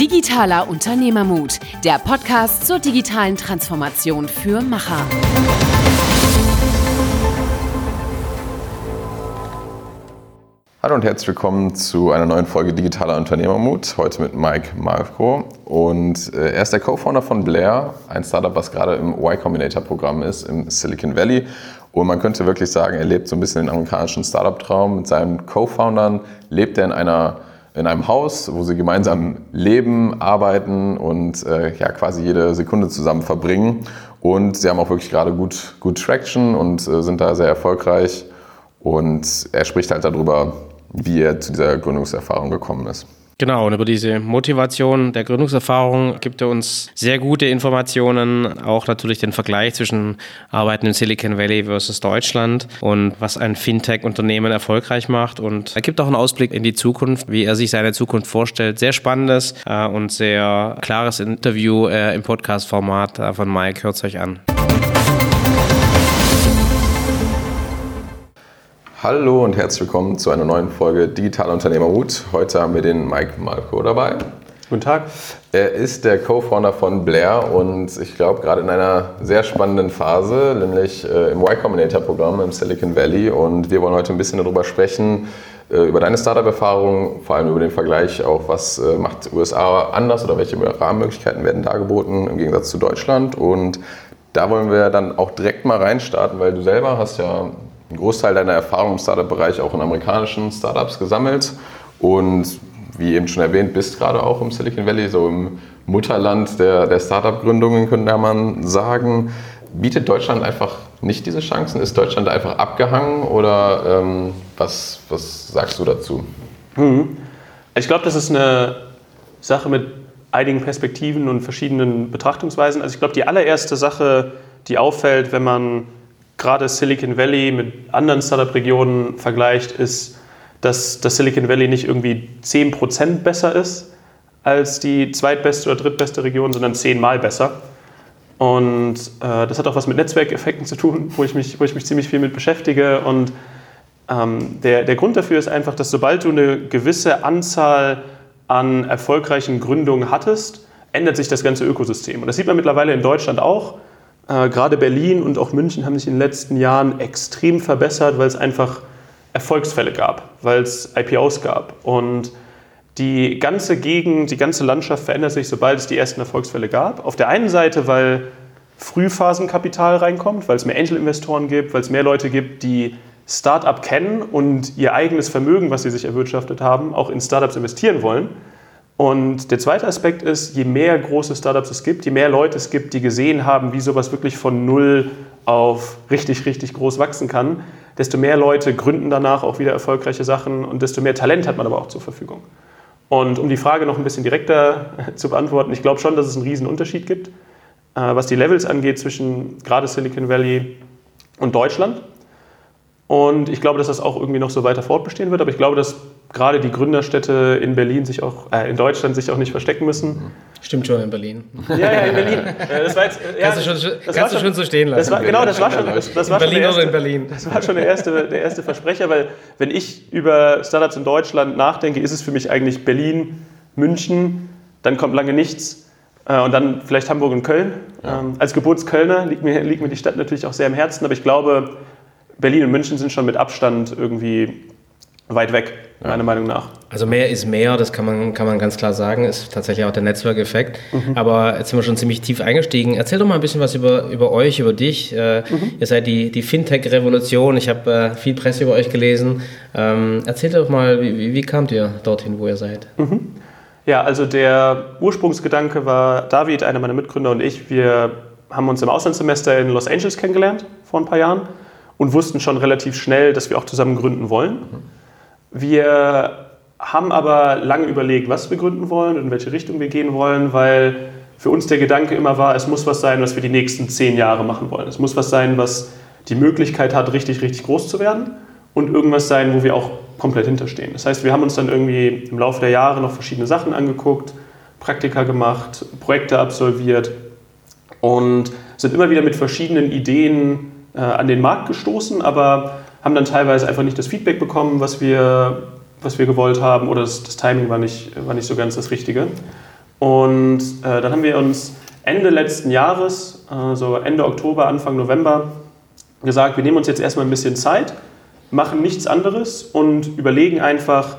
Digitaler Unternehmermut, der Podcast zur digitalen Transformation für Macher. Hallo und herzlich willkommen zu einer neuen Folge Digitaler Unternehmermut. Heute mit Mike Marco. Und äh, er ist der Co-Founder von Blair, ein Startup, was gerade im Y Combinator Programm ist im Silicon Valley. Und man könnte wirklich sagen, er lebt so ein bisschen den amerikanischen Startup-Traum. Mit seinen Co-Foundern lebt er in einer in einem Haus, wo sie gemeinsam leben, arbeiten und äh, ja, quasi jede Sekunde zusammen verbringen. Und sie haben auch wirklich gerade gut, gut Traction und äh, sind da sehr erfolgreich. Und er spricht halt darüber, wie er zu dieser Gründungserfahrung gekommen ist. Genau, und über diese Motivation der Gründungserfahrung gibt er uns sehr gute Informationen, auch natürlich den Vergleich zwischen Arbeiten im Silicon Valley versus Deutschland und was ein Fintech-Unternehmen erfolgreich macht. Und er gibt auch einen Ausblick in die Zukunft, wie er sich seine Zukunft vorstellt. Sehr spannendes äh, und sehr klares Interview äh, im Podcast-Format äh, von Mike. Hört es euch an. Hallo und herzlich willkommen zu einer neuen Folge Digitaler Unternehmermut. Heute haben wir den Mike Malko dabei. Guten Tag. Er ist der Co-Founder von Blair und ich glaube gerade in einer sehr spannenden Phase, nämlich äh, im Y Combinator Programm im Silicon Valley. Und wir wollen heute ein bisschen darüber sprechen, äh, über deine Startup-Erfahrung, vor allem über den Vergleich auch, was äh, macht USA anders oder welche Rahmenmöglichkeiten werden da geboten im Gegensatz zu Deutschland. Und da wollen wir dann auch direkt mal reinstarten, weil du selber hast ja einen Großteil deiner Erfahrung im Startup-Bereich auch in amerikanischen Startups gesammelt und wie eben schon erwähnt, bist gerade auch im Silicon Valley, so im Mutterland der, der Startup-Gründungen, könnte man sagen. Bietet Deutschland einfach nicht diese Chancen? Ist Deutschland einfach abgehangen oder ähm, was, was sagst du dazu? Mhm. Ich glaube, das ist eine Sache mit einigen Perspektiven und verschiedenen Betrachtungsweisen. Also ich glaube, die allererste Sache, die auffällt, wenn man gerade Silicon Valley mit anderen Startup-Regionen vergleicht, ist, dass das Silicon Valley nicht irgendwie 10% besser ist als die zweitbeste oder drittbeste Region, sondern zehnmal besser. Und äh, das hat auch was mit Netzwerkeffekten zu tun, wo ich mich, wo ich mich ziemlich viel mit beschäftige. Und ähm, der, der Grund dafür ist einfach, dass sobald du eine gewisse Anzahl an erfolgreichen Gründungen hattest, ändert sich das ganze Ökosystem. Und das sieht man mittlerweile in Deutschland auch. Äh, gerade Berlin und auch München haben sich in den letzten Jahren extrem verbessert, weil es einfach Erfolgsfälle gab, weil es IPOs gab. Und die ganze Gegend, die ganze Landschaft verändert sich, sobald es die ersten Erfolgsfälle gab. Auf der einen Seite, weil Frühphasenkapital reinkommt, weil es mehr Angel-Investoren gibt, weil es mehr Leute gibt, die Startup kennen und ihr eigenes Vermögen, was sie sich erwirtschaftet haben, auch in Startups investieren wollen. Und der zweite Aspekt ist, je mehr große Startups es gibt, je mehr Leute es gibt, die gesehen haben, wie sowas wirklich von null auf richtig, richtig groß wachsen kann, desto mehr Leute gründen danach auch wieder erfolgreiche Sachen und desto mehr Talent hat man aber auch zur Verfügung. Und um die Frage noch ein bisschen direkter zu beantworten, ich glaube schon, dass es einen riesen Unterschied gibt, äh, was die Levels angeht zwischen gerade Silicon Valley und Deutschland. Und ich glaube, dass das auch irgendwie noch so weiter fortbestehen wird. Aber ich glaube, dass gerade die Gründerstädte in Berlin sich auch, äh, in Deutschland sich auch nicht verstecken müssen. Stimmt schon in Berlin. Ja, ja, in Berlin. Das war jetzt, ja, kannst du schon, kannst du schon so stehen lassen. Das war, genau, das war schon, das, das war in Berlin schon oder in Berlin. Das war schon der erste, der erste Versprecher, weil wenn ich über Startups in Deutschland nachdenke, ist es für mich eigentlich Berlin, München, dann kommt lange nichts. Äh, und dann vielleicht Hamburg und Köln. Ja. Ähm, als Geburtskölner liegt mir, liegt mir die Stadt natürlich auch sehr am Herzen, aber ich glaube, Berlin und München sind schon mit Abstand irgendwie weit weg, ja. meiner Meinung nach. Also mehr ist mehr, das kann man, kann man ganz klar sagen, ist tatsächlich auch der Netzwerkeffekt. Mhm. Aber jetzt sind wir schon ziemlich tief eingestiegen. Erzähl doch mal ein bisschen was über, über euch, über dich. Äh, mhm. Ihr seid die, die Fintech-Revolution. Ich habe äh, viel Presse über euch gelesen. Ähm, erzähl doch mal, wie, wie kamt ihr dorthin, wo ihr seid? Mhm. Ja, also der Ursprungsgedanke war, David, einer meiner Mitgründer und ich, wir haben uns im Auslandssemester in Los Angeles kennengelernt vor ein paar Jahren und wussten schon relativ schnell, dass wir auch zusammen gründen wollen. Wir haben aber lange überlegt, was wir gründen wollen und in welche Richtung wir gehen wollen, weil für uns der Gedanke immer war, es muss was sein, was wir die nächsten zehn Jahre machen wollen. Es muss was sein, was die Möglichkeit hat, richtig, richtig groß zu werden und irgendwas sein, wo wir auch komplett hinterstehen. Das heißt, wir haben uns dann irgendwie im Laufe der Jahre noch verschiedene Sachen angeguckt, Praktika gemacht, Projekte absolviert und sind immer wieder mit verschiedenen Ideen äh, an den Markt gestoßen, aber haben dann teilweise einfach nicht das Feedback bekommen, was wir, was wir gewollt haben oder das, das Timing war nicht, war nicht so ganz das Richtige. Und äh, dann haben wir uns Ende letzten Jahres, äh, so Ende Oktober, Anfang November, gesagt, wir nehmen uns jetzt erstmal ein bisschen Zeit, machen nichts anderes und überlegen einfach,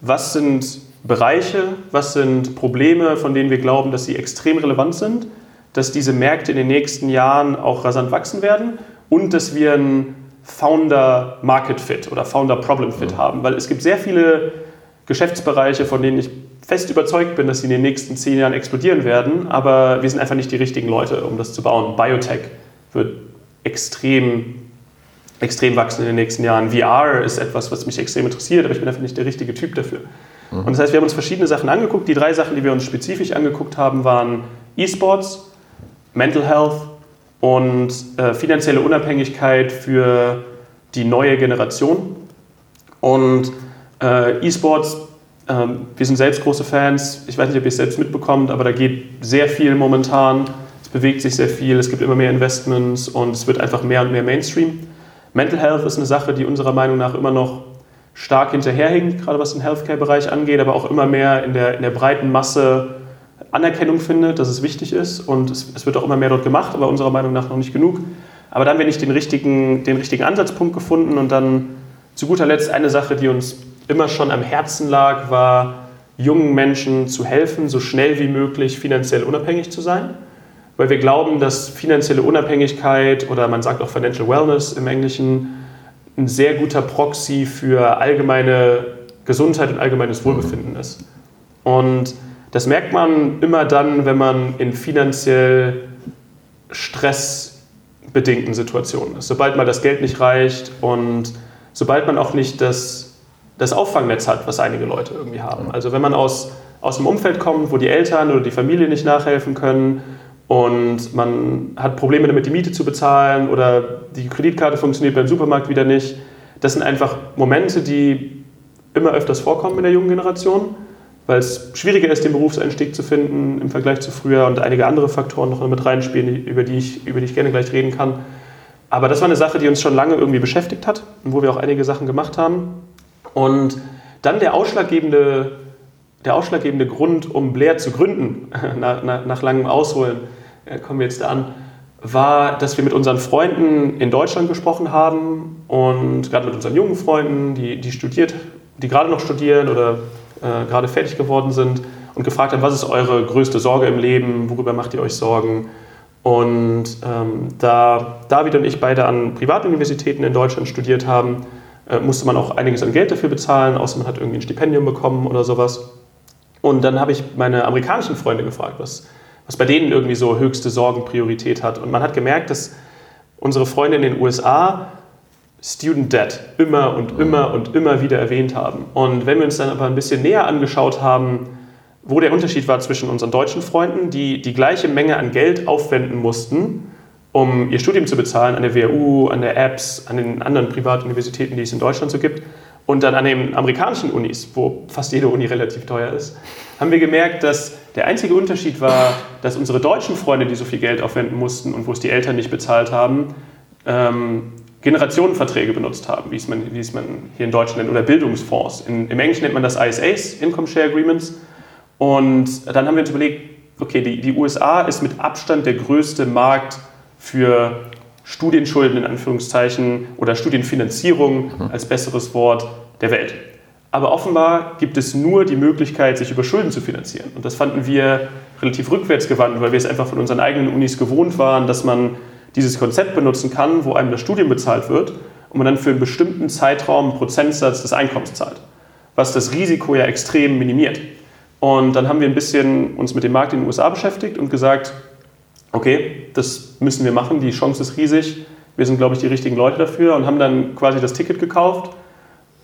was sind Bereiche, was sind Probleme, von denen wir glauben, dass sie extrem relevant sind, dass diese Märkte in den nächsten Jahren auch rasant wachsen werden und dass wir ein Founder Market Fit oder Founder Problem Fit mhm. haben, weil es gibt sehr viele Geschäftsbereiche, von denen ich fest überzeugt bin, dass sie in den nächsten zehn Jahren explodieren werden, aber wir sind einfach nicht die richtigen Leute, um das zu bauen. Biotech wird extrem, extrem wachsen in den nächsten Jahren. VR ist etwas, was mich extrem interessiert, aber ich bin einfach nicht der richtige Typ dafür. Mhm. Und das heißt, wir haben uns verschiedene Sachen angeguckt. Die drei Sachen, die wir uns spezifisch angeguckt haben, waren E-Sports, Mental Health und äh, finanzielle Unabhängigkeit für die neue Generation. Und äh, E-Sports, äh, wir sind selbst große Fans. Ich weiß nicht, ob ihr es selbst mitbekommt, aber da geht sehr viel momentan. Es bewegt sich sehr viel, es gibt immer mehr Investments und es wird einfach mehr und mehr Mainstream. Mental Health ist eine Sache, die unserer Meinung nach immer noch stark hinterherhinkt, gerade was den Healthcare-Bereich angeht, aber auch immer mehr in der, in der breiten Masse Anerkennung findet, dass es wichtig ist und es, es, wird auch immer mehr dort gemacht, aber unserer Meinung nach noch nicht genug. Aber da haben wir nicht den richtigen, den richtigen Ansatzpunkt gefunden und dann zu guter Letzt eine Sache, die uns immer schon am Herzen lag, war, jungen Menschen zu helfen, so schnell wie möglich finanziell unabhängig zu sein. Weil wir glauben, dass finanzielle Unabhängigkeit oder man sagt auch Financial Wellness im Englischen ein sehr guter Proxy für allgemeine Gesundheit und allgemeines Wohlbefinden ist. Und das merkt man immer dann, wenn man in finanziell stressbedingten Situationen ist. Sobald mal das Geld nicht reicht und sobald man auch nicht das, das Auffangnetz hat, was einige Leute irgendwie haben. Also wenn man aus, aus einem Umfeld kommt, wo die Eltern oder die Familie nicht nachhelfen können und man hat Probleme damit, die Miete zu bezahlen oder die Kreditkarte funktioniert beim Supermarkt wieder nicht. Das sind einfach Momente, die immer öfters vorkommen in der jungen Generation, weil es schwieriger ist, den Berufseinstieg zu finden im Vergleich zu früher und einige andere Faktoren noch mit reinspielen, über die ich, über die ich gerne gleich reden kann. Aber das war eine Sache, die uns schon lange irgendwie beschäftigt hat und wo wir auch einige Sachen gemacht haben. Und dann der ausschlaggebende, der ausschlaggebende Grund, um Blair zu gründen, nach, nach, nach langem Ausholen, äh, kommen wir jetzt da an, war, dass wir mit unseren Freunden in Deutschland gesprochen haben und gerade mit unseren jungen Freunden, die, die studiert, die gerade noch studieren oder äh, gerade fertig geworden sind und gefragt haben, was ist eure größte Sorge im Leben, worüber macht ihr euch Sorgen? Und ähm, da David und ich beide an Privatuniversitäten in Deutschland studiert haben, äh, musste man auch einiges an Geld dafür bezahlen, außer man hat irgendwie ein Stipendium bekommen oder sowas. Und dann habe ich meine amerikanischen Freunde gefragt, was, was bei denen irgendwie so höchste Sorgenpriorität hat. Und man hat gemerkt, dass unsere Freunde in den USA Student Debt immer und immer und immer wieder erwähnt haben. Und wenn wir uns dann aber ein bisschen näher angeschaut haben, wo der Unterschied war zwischen unseren deutschen Freunden, die die gleiche Menge an Geld aufwenden mussten, um ihr Studium zu bezahlen, an der WHU, an der EBS, an den anderen Privatuniversitäten, die es in Deutschland so gibt, und dann an den amerikanischen Unis, wo fast jede Uni relativ teuer ist, haben wir gemerkt, dass der einzige Unterschied war, dass unsere deutschen Freunde, die so viel Geld aufwenden mussten und wo es die Eltern nicht bezahlt haben, ähm, Generationenverträge benutzt haben, wie es man, wie es man hier in Deutschland nennt, oder Bildungsfonds. In, Im Englischen nennt man das ISAs, Income Share Agreements. Und dann haben wir uns überlegt, okay, die, die USA ist mit Abstand der größte Markt für Studienschulden in Anführungszeichen oder Studienfinanzierung mhm. als besseres Wort der Welt. Aber offenbar gibt es nur die Möglichkeit, sich über Schulden zu finanzieren. Und das fanden wir relativ rückwärtsgewandt, weil wir es einfach von unseren eigenen Unis gewohnt waren, dass man dieses Konzept benutzen kann, wo einem das Studium bezahlt wird und man dann für einen bestimmten Zeitraum einen Prozentsatz des Einkommens zahlt, was das Risiko ja extrem minimiert. Und dann haben wir ein bisschen uns mit dem Markt in den USA beschäftigt und gesagt, okay, das müssen wir machen, die Chance ist riesig, wir sind, glaube ich, die richtigen Leute dafür und haben dann quasi das Ticket gekauft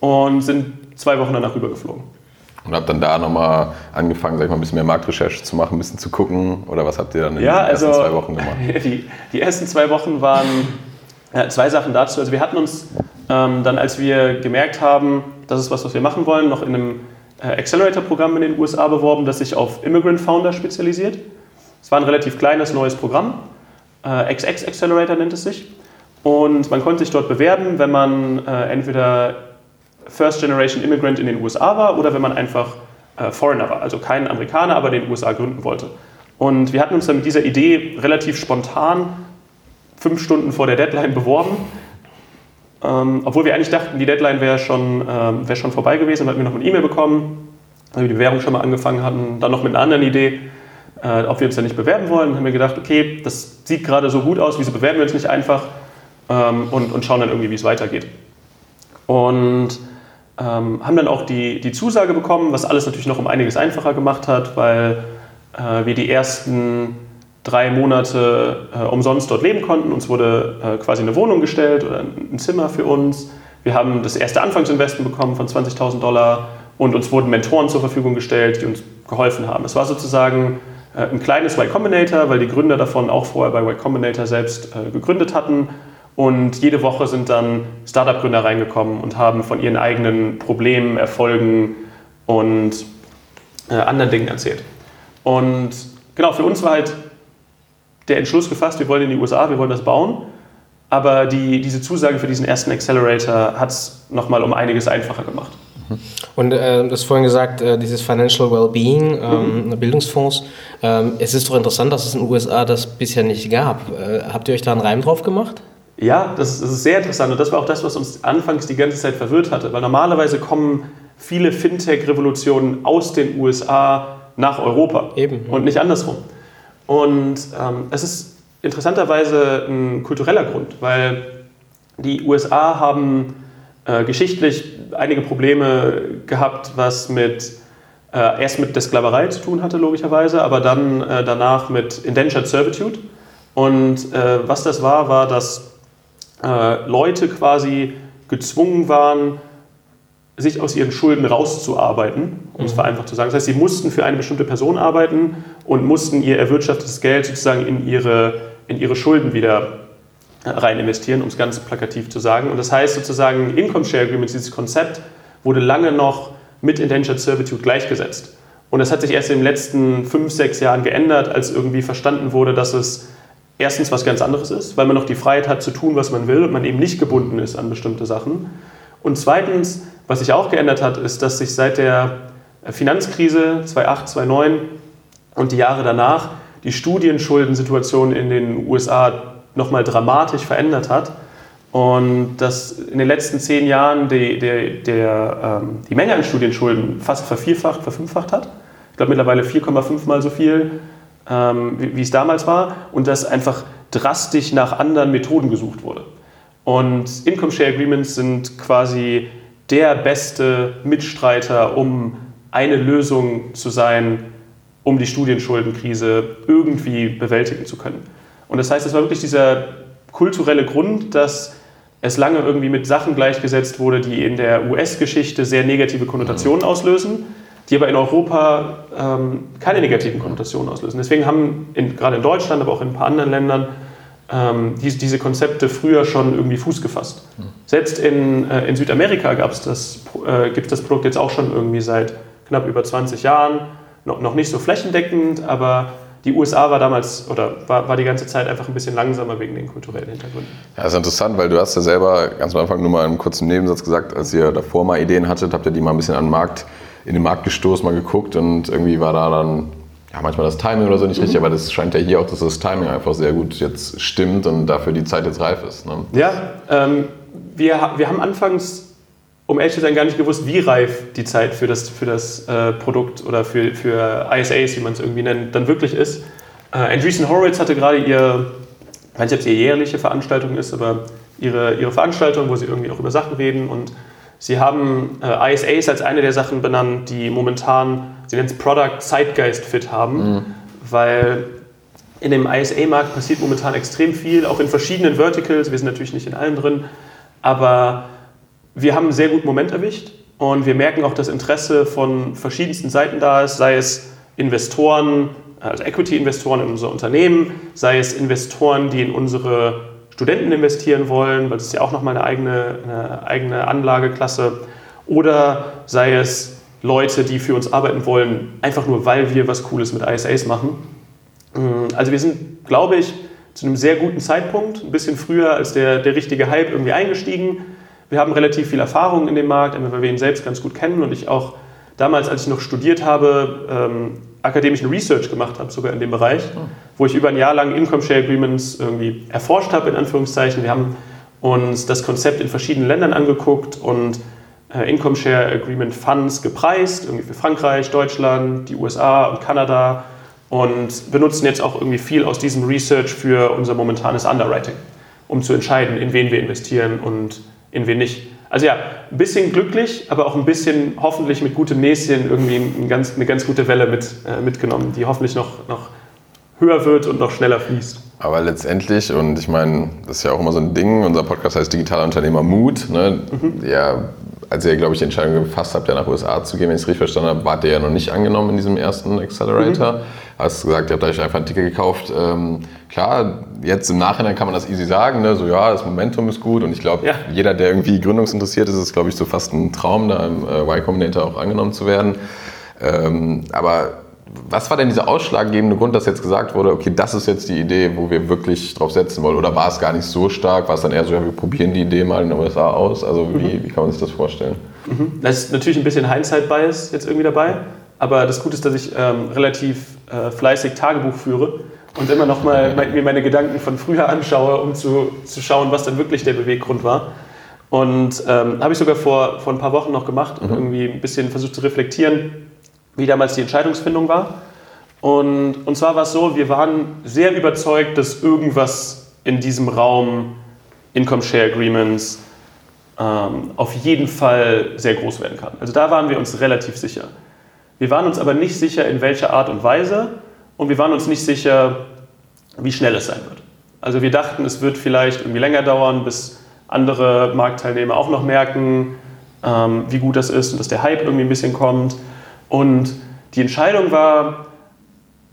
und sind zwei Wochen danach rübergeflogen. Und habt dann da nochmal angefangen, sag ich mal, ein bisschen mehr Marktrecherche zu machen, ein bisschen zu gucken? Oder was habt ihr dann in ja, den ersten also, zwei Wochen gemacht? Die, die ersten zwei Wochen waren ja, zwei Sachen dazu. Also wir hatten uns ähm, dann, als wir gemerkt haben, das ist was, was wir machen wollen, noch in einem äh, Accelerator-Programm in den USA beworben, das sich auf Immigrant Founder spezialisiert. Es war ein relativ kleines neues Programm. Äh, XX Accelerator nennt es sich. Und man konnte sich dort bewerben, wenn man äh, entweder First Generation Immigrant in den USA war oder wenn man einfach äh, Foreigner war, also kein Amerikaner, aber den USA gründen wollte. Und wir hatten uns dann mit dieser Idee relativ spontan fünf Stunden vor der Deadline beworben. Ähm, obwohl wir eigentlich dachten, die Deadline wäre schon, ähm, wär schon vorbei gewesen. Hatten wir noch eine E-Mail bekommen, weil wir die Bewerbung schon mal angefangen hatten. Dann noch mit einer anderen Idee, äh, ob wir uns da nicht bewerben wollen. Dann haben wir gedacht, okay, das sieht gerade so gut aus, wieso bewerben wir uns nicht einfach ähm, und, und schauen dann irgendwie, wie es weitergeht. Und ähm, haben dann auch die, die Zusage bekommen, was alles natürlich noch um einiges einfacher gemacht hat, weil äh, wir die ersten drei Monate äh, umsonst dort leben konnten. Uns wurde äh, quasi eine Wohnung gestellt oder ein Zimmer für uns. Wir haben das erste Anfangsinvestment bekommen von 20.000 Dollar und uns wurden Mentoren zur Verfügung gestellt, die uns geholfen haben. Es war sozusagen äh, ein kleines Y Combinator, weil die Gründer davon auch vorher bei Y Combinator selbst äh, gegründet hatten. Und jede Woche sind dann Startup-Gründer reingekommen und haben von ihren eigenen Problemen, Erfolgen und äh, anderen Dingen erzählt. Und genau, für uns war halt der Entschluss gefasst, wir wollen in die USA, wir wollen das bauen. Aber die, diese Zusage für diesen ersten Accelerator hat es nochmal um einiges einfacher gemacht. Und äh, du hast vorhin gesagt, äh, dieses Financial Wellbeing, ähm, mhm. Bildungsfonds. Ähm, es ist doch interessant, dass es in den USA das bisher nicht gab. Äh, habt ihr euch da einen Reim drauf gemacht? Ja, das, das, ist sehr interessant und das war auch das, was uns anfangs die ganze Zeit verwirrt hatte, weil normalerweise kommen viele Fintech-Revolutionen aus den USA nach Europa Eben, und nicht andersrum. Und ähm, es ist interessanterweise ein kultureller Grund, weil die USA haben äh, geschichtlich einige Probleme gehabt, was mit äh, erst mit der Sklaverei zu tun hatte, logischerweise, aber dann äh, danach mit Indentured Servitude. Und äh, was das war, war, dass äh, Leute quasi gezwungen waren, sich aus ihren Schulden rauszuarbeiten, um es mhm. vereinfacht zu sagen. Das heißt, sie mussten für eine bestimmte Person arbeiten und mussten ihr erwirtschaftetes Geld sozusagen in ihre, in ihre Schulden wieder rein investieren, um es ganz plakativ zu sagen. Und das heißt sozusagen, Income Share Agreements, dieses Konzept, wurde lange noch mit Indentured Servitude gleichgesetzt. Und das hat sich erst in den letzten fünf, sechs Jahren geändert, als irgendwie verstanden wurde, dass es erstens was ganz anderes ist, weil man noch die Freiheit hat zu tun, was man will und man eben nicht gebunden ist an bestimmte Sachen. Und zweitens, was sich auch geändert hat, ist, dass sich seit der Finanzkrise 2008, 2009 und die Jahre danach die Studienschuldensituation in den USA nochmal dramatisch verändert hat und dass in den letzten zehn Jahren die, die, der, ähm, die Menge an Studienschulden fast vervierfacht, verfünffacht hat. Ich glaube mittlerweile 4,5 mal so viel, ähm, wie, wie es damals war und dass einfach drastisch nach anderen Methoden gesucht wurde. Und Income Share Agreements sind quasi der beste Mitstreiter, um eine Lösung zu sein, um die Studienschuldenkrise irgendwie bewältigen zu können. Und das heißt, es war wirklich dieser kulturelle Grund, dass es lange irgendwie mit Sachen gleichgesetzt wurde, die in der US-Geschichte sehr negative Konnotationen auslösen, die aber in Europa ähm, keine negativen Konnotationen auslösen. Deswegen haben in, gerade in Deutschland, aber auch in ein paar anderen Ländern ähm, diese, diese Konzepte früher schon irgendwie Fuß gefasst. Mhm. Selbst in, äh, in Südamerika gab's das, äh, gibt es das Produkt jetzt auch schon irgendwie seit knapp über 20 Jahren. No, noch nicht so flächendeckend, aber die USA war damals oder war, war die ganze Zeit einfach ein bisschen langsamer wegen den kulturellen Hintergründen. Ja, das ist interessant, weil du hast ja selber ganz am Anfang nur mal einen kurzen Nebensatz gesagt, als ihr davor mal Ideen hattet, habt ihr die mal ein bisschen an den Markt, in den Markt gestoßen, mal geguckt und irgendwie war da dann ja, manchmal das Timing oder so nicht mhm. richtig, aber das scheint ja hier auch, dass das Timing einfach sehr gut jetzt stimmt und dafür die Zeit jetzt reif ist. Ne? Ja, ähm, wir, wir haben anfangs um ehrlich zu sein, gar nicht gewusst, wie reif die Zeit für das, für das äh, Produkt oder für, für ISAs, wie man es irgendwie nennt, dann wirklich ist. Äh, Andreessen Horowitz hatte gerade ihr, ich weiß nicht, ob es ihre jährliche Veranstaltung ist, aber ihre, ihre Veranstaltung, wo sie irgendwie auch über Sachen reden und sie haben äh, ISAs als eine der Sachen benannt, die momentan, sie nennen es Product Zeitgeist Fit haben, mhm. weil in dem ISA-Markt passiert momentan extrem viel, auch in verschiedenen Verticals, wir sind natürlich nicht in allen drin, aber wir haben einen sehr guten Moment erwischt und wir merken auch, dass Interesse von verschiedensten Seiten da ist, sei es Investoren, also Equity-Investoren in unser Unternehmen, sei es Investoren, die in unsere Studenten investieren wollen, weil das ist ja auch nochmal eine eigene, eine eigene Anlageklasse, oder sei es Leute, die für uns arbeiten wollen, einfach nur, weil wir was Cooles mit ISAs machen. Also wir sind, glaube ich, zu einem sehr guten Zeitpunkt, ein bisschen früher als der, der richtige Hype irgendwie eingestiegen. Wir haben relativ viel Erfahrung in dem Markt, weil wir ihn selbst ganz gut kennen. Und ich auch damals, als ich noch studiert habe, ähm, akademischen Research gemacht habe, sogar in dem Bereich, wo ich über ein Jahr lang Income Share Agreements irgendwie erforscht habe, in Anführungszeichen. Wir haben uns das Konzept in verschiedenen Ländern angeguckt und äh, Income Share Agreement Funds gepreist, irgendwie für Frankreich, Deutschland, die USA und Kanada und benutzen jetzt auch irgendwie viel aus diesem Research für unser momentanes Underwriting, um zu entscheiden, in wen wir investieren und in wen nicht. Also ja, ein bisschen glücklich, aber auch ein bisschen hoffentlich mit gutem Näschen irgendwie eine ganz, eine ganz gute Welle mit, äh, mitgenommen, die hoffentlich noch, noch höher wird und noch schneller fließt. Aber letztendlich, und ich meine, das ist ja auch immer so ein Ding, unser Podcast heißt Digitaler Unternehmer Mut. Ne? Mhm. Ja, als ihr, glaube ich, die Entscheidung gefasst habt, ja nach USA zu gehen, wenn ich es richtig verstanden habe, wart ihr ja noch nicht angenommen in diesem ersten Accelerator. Mhm. Hast gesagt, ihr habt euch einfach ein Ticket gekauft. Ähm, klar, jetzt im Nachhinein kann man das easy sagen, ne? so ja, das Momentum ist gut und ich glaube, ja. jeder, der irgendwie gründungsinteressiert ist, ist, glaube ich, so fast ein Traum, da im äh, Y Combinator auch angenommen zu werden. Ähm, aber was war denn dieser ausschlaggebende Grund, dass jetzt gesagt wurde, okay, das ist jetzt die Idee, wo wir wirklich drauf setzen wollen? Oder war es gar nicht so stark? War es dann eher so, ja, wir probieren die Idee mal in den USA aus? Also wie, mhm. wie kann man sich das vorstellen? Mhm. Das ist natürlich ein bisschen Hindsight-Bias jetzt irgendwie dabei. Aber das Gute ist, dass ich ähm, relativ äh, fleißig Tagebuch führe und immer noch mal mir meine Gedanken von früher anschaue, um zu, zu schauen, was dann wirklich der Beweggrund war. Und ähm, habe ich sogar vor, vor ein paar Wochen noch gemacht und mhm. irgendwie ein bisschen versucht zu reflektieren, wie damals die Entscheidungsfindung war. Und, und zwar war es so, wir waren sehr überzeugt, dass irgendwas in diesem Raum Income Share Agreements ähm, auf jeden Fall sehr groß werden kann. Also da waren wir uns relativ sicher. Wir waren uns aber nicht sicher, in welcher Art und Weise und wir waren uns nicht sicher, wie schnell es sein wird. Also wir dachten, es wird vielleicht irgendwie länger dauern, bis andere Marktteilnehmer auch noch merken, ähm, wie gut das ist und dass der Hype irgendwie ein bisschen kommt. Und die Entscheidung war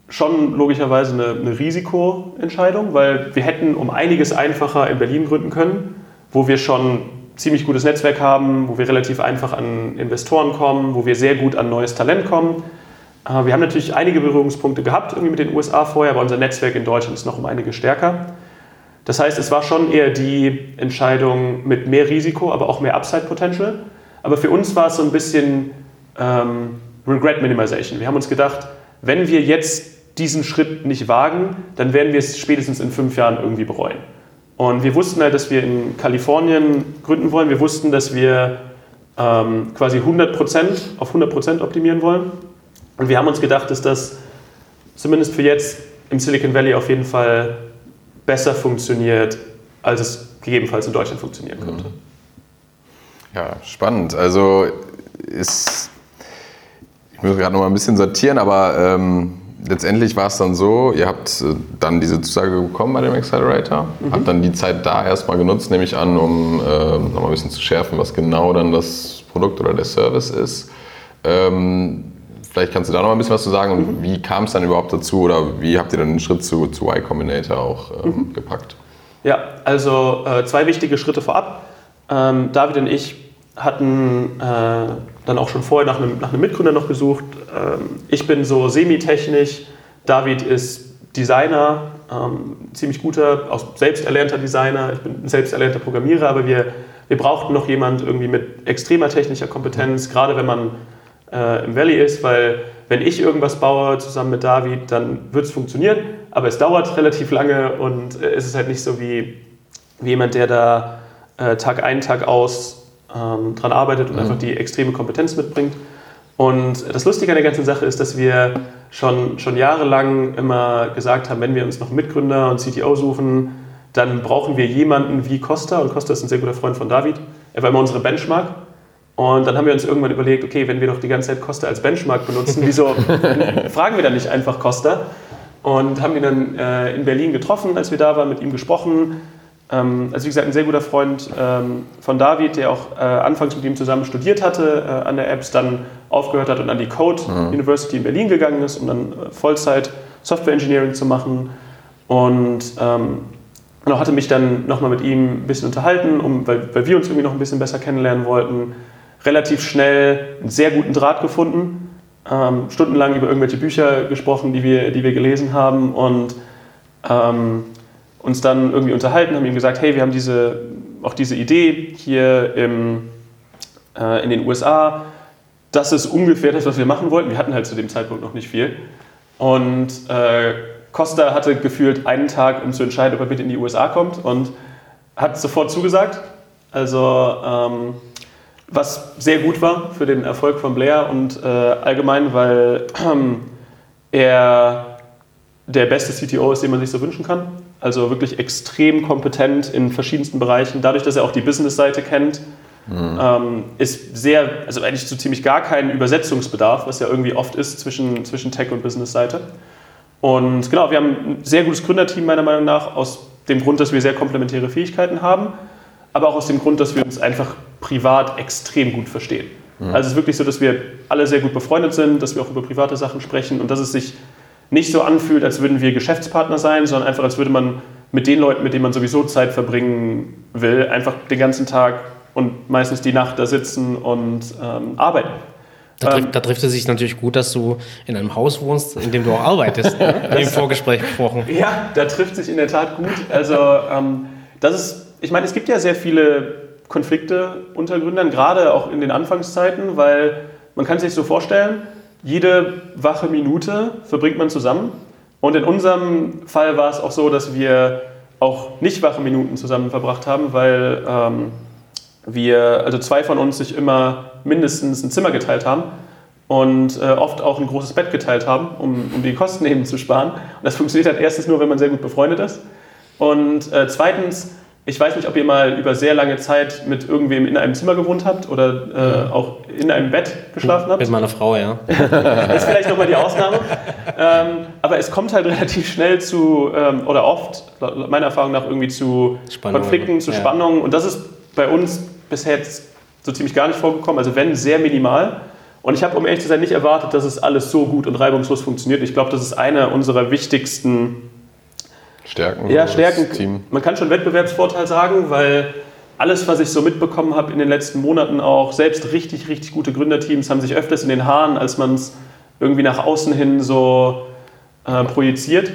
schon logischerweise eine, eine Risikoentscheidung, weil wir hätten um einiges einfacher in Berlin gründen können, wo wir schon ziemlich gutes Netzwerk haben, wo wir relativ einfach an Investoren kommen, wo wir sehr gut an neues Talent kommen. Wir haben natürlich einige Berührungspunkte gehabt irgendwie mit den USA vorher, aber unser Netzwerk in Deutschland ist noch um einige stärker. Das heißt, es war schon eher die Entscheidung mit mehr Risiko, aber auch mehr Upside Potential. Aber für uns war es so ein bisschen ähm, Regret Minimization. Wir haben uns gedacht, wenn wir jetzt diesen Schritt nicht wagen, dann werden wir es spätestens in fünf Jahren irgendwie bereuen. Und wir wussten halt, dass wir in Kalifornien gründen wollen. Wir wussten, dass wir ähm, quasi 100% auf 100% optimieren wollen. Und wir haben uns gedacht, dass das zumindest für jetzt im Silicon Valley auf jeden Fall besser funktioniert, als es gegebenenfalls in Deutschland funktionieren könnte. Ja, spannend. Also ist ich muss gerade noch mal ein bisschen sortieren, aber ähm, letztendlich war es dann so, ihr habt äh, dann diese Zusage bekommen bei dem Accelerator, mhm. habt dann die Zeit da erstmal genutzt, nehme ich an, um äh, noch mal ein bisschen zu schärfen, was genau dann das Produkt oder der Service ist. Ähm, vielleicht kannst du da noch mal ein bisschen was zu sagen und mhm. wie kam es dann überhaupt dazu oder wie habt ihr dann den Schritt zu, zu Y Combinator auch ähm, mhm. gepackt? Ja, also äh, zwei wichtige Schritte vorab. Ähm, David und ich hatten äh, dann auch schon vorher nach einem, nach einem Mitgründer noch gesucht. Ähm, ich bin so semitechnisch, David ist Designer, ähm, ziemlich guter, auch selbst erlernter Designer, ich bin selbst erlernter Programmierer, aber wir, wir brauchten noch jemand irgendwie mit extremer technischer Kompetenz, gerade wenn man äh, im Valley ist, weil wenn ich irgendwas baue zusammen mit David, dann wird es funktionieren, aber es dauert relativ lange und äh, es ist halt nicht so wie, wie jemand, der da äh, Tag ein, Tag aus ähm, dran arbeitet und mhm. einfach die extreme Kompetenz mitbringt. Und das Lustige an der ganzen Sache ist, dass wir schon, schon jahrelang immer gesagt haben, wenn wir uns noch Mitgründer und CTO suchen, dann brauchen wir jemanden wie Costa. Und Costa ist ein sehr guter Freund von David. Er war immer unsere Benchmark. Und dann haben wir uns irgendwann überlegt, okay, wenn wir doch die ganze Zeit Costa als Benchmark benutzen, wieso fragen wir dann nicht einfach Costa? Und haben ihn dann äh, in Berlin getroffen, als wir da waren, mit ihm gesprochen, ähm, also wie gesagt, ein sehr guter Freund ähm, von David, der auch äh, anfangs mit ihm zusammen studiert hatte äh, an der Apps, dann aufgehört hat und an die Code mhm. University in Berlin gegangen ist, um dann äh, Vollzeit Software Engineering zu machen. Und ähm, genau, hatte mich dann nochmal mit ihm ein bisschen unterhalten, um, weil, weil wir uns irgendwie noch ein bisschen besser kennenlernen wollten. Relativ schnell einen sehr guten Draht gefunden, ähm, stundenlang über irgendwelche Bücher gesprochen, die wir, die wir gelesen haben und ähm, uns dann irgendwie unterhalten, haben ihm gesagt, hey, wir haben diese, auch diese Idee hier im, äh, in den USA. das ist ungefähr das, was wir machen wollten. Wir hatten halt zu dem Zeitpunkt noch nicht viel. Und äh, Costa hatte gefühlt einen Tag, um zu entscheiden, ob er bitte in die USA kommt und hat sofort zugesagt. Also ähm, was sehr gut war für den Erfolg von Blair und äh, allgemein, weil er der beste CTO ist, den man sich so wünschen kann. Also wirklich extrem kompetent in verschiedensten Bereichen. Dadurch, dass er auch die Business-Seite kennt, mhm. ähm, ist sehr, also eigentlich so ziemlich gar keinen Übersetzungsbedarf, was ja irgendwie oft ist zwischen, zwischen Tech- und Business-Seite. Und genau, wir haben ein sehr gutes Gründerteam meiner Meinung nach, aus dem Grund, dass wir sehr komplementäre Fähigkeiten haben, aber auch aus dem Grund, dass wir uns einfach privat extrem gut verstehen. Mhm. Also es ist wirklich so, dass wir alle sehr gut befreundet sind, dass wir auch über private Sachen sprechen und dass es sich nicht so anfühlt, als würden wir Geschäftspartner sein, sondern einfach, als würde man mit den Leuten, mit denen man sowieso Zeit verbringen will, einfach den ganzen Tag und meistens die Nacht da sitzen und ähm, arbeiten. Da, trifft, ähm, da trifft es sich natürlich gut, dass du in einem Haus wohnst, in dem du auch arbeitest, ne? im Vorgespräch gesprochen. Ja, da trifft sich in der Tat gut. Also ähm, das ist, ich meine, es gibt ja sehr viele Konflikte unter Gründern, gerade auch in den Anfangszeiten, weil man kann sich so vorstellen, jede wache Minute verbringt man zusammen. Und in unserem Fall war es auch so, dass wir auch nicht wache Minuten zusammen verbracht haben, weil ähm, wir, also zwei von uns sich immer mindestens ein Zimmer geteilt haben und äh, oft auch ein großes Bett geteilt haben, um, um die Kosten eben zu sparen. Und das funktioniert halt erstens nur, wenn man sehr gut befreundet ist. Und äh, zweitens ich weiß nicht, ob ihr mal über sehr lange Zeit mit irgendwem in einem Zimmer gewohnt habt oder äh, auch in einem Bett geschlafen habt. Mit meiner Frau, ja. das ist vielleicht nochmal die Ausnahme. Ähm, aber es kommt halt relativ schnell zu, ähm, oder oft, meiner Erfahrung nach, irgendwie zu Spannung, Konflikten, zu ja. Spannungen. Und das ist bei uns bisher jetzt so ziemlich gar nicht vorgekommen. Also wenn, sehr minimal. Und ich habe, um ehrlich zu sein, nicht erwartet, dass es alles so gut und reibungslos funktioniert. Ich glaube, das ist einer unserer wichtigsten Stärken. Ja, Stärken. Team. Man kann schon Wettbewerbsvorteil sagen, weil alles, was ich so mitbekommen habe in den letzten Monaten auch, selbst richtig, richtig gute Gründerteams haben sich öfters in den Haaren, als man es irgendwie nach außen hin so äh, projiziert.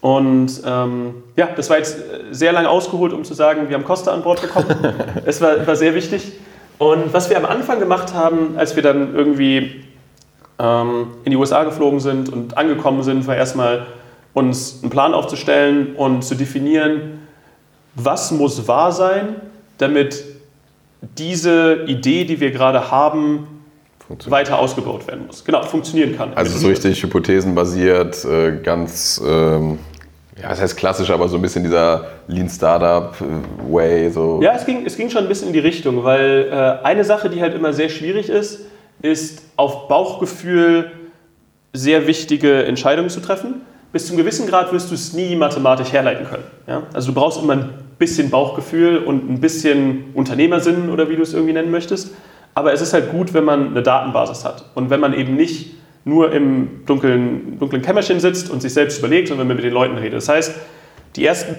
Und ähm, ja, das war jetzt sehr lange ausgeholt, um zu sagen, wir haben Costa an Bord bekommen. Es war, war sehr wichtig. Und was wir am Anfang gemacht haben, als wir dann irgendwie ähm, in die USA geflogen sind und angekommen sind, war erstmal uns einen Plan aufzustellen und zu definieren, was muss wahr sein, damit diese Idee, die wir gerade haben, weiter ausgebaut werden muss. Genau, funktionieren kann. Also so richtig hypothesenbasiert, äh, ganz, ähm, ja, das heißt klassisch, aber so ein bisschen dieser Lean Startup äh, Way. So. Ja, es ging, es ging schon ein bisschen in die Richtung, weil äh, eine Sache, die halt immer sehr schwierig ist, ist auf Bauchgefühl sehr wichtige Entscheidungen zu treffen bis zum gewissen Grad wirst du es nie mathematisch herleiten können. Ja? Also du brauchst immer ein bisschen Bauchgefühl und ein bisschen Unternehmersinn oder wie du es irgendwie nennen möchtest. Aber es ist halt gut, wenn man eine Datenbasis hat und wenn man eben nicht nur im dunklen, dunklen Kämmerchen sitzt und sich selbst überlegt, sondern wenn man mit den Leuten redet. Das heißt, die ersten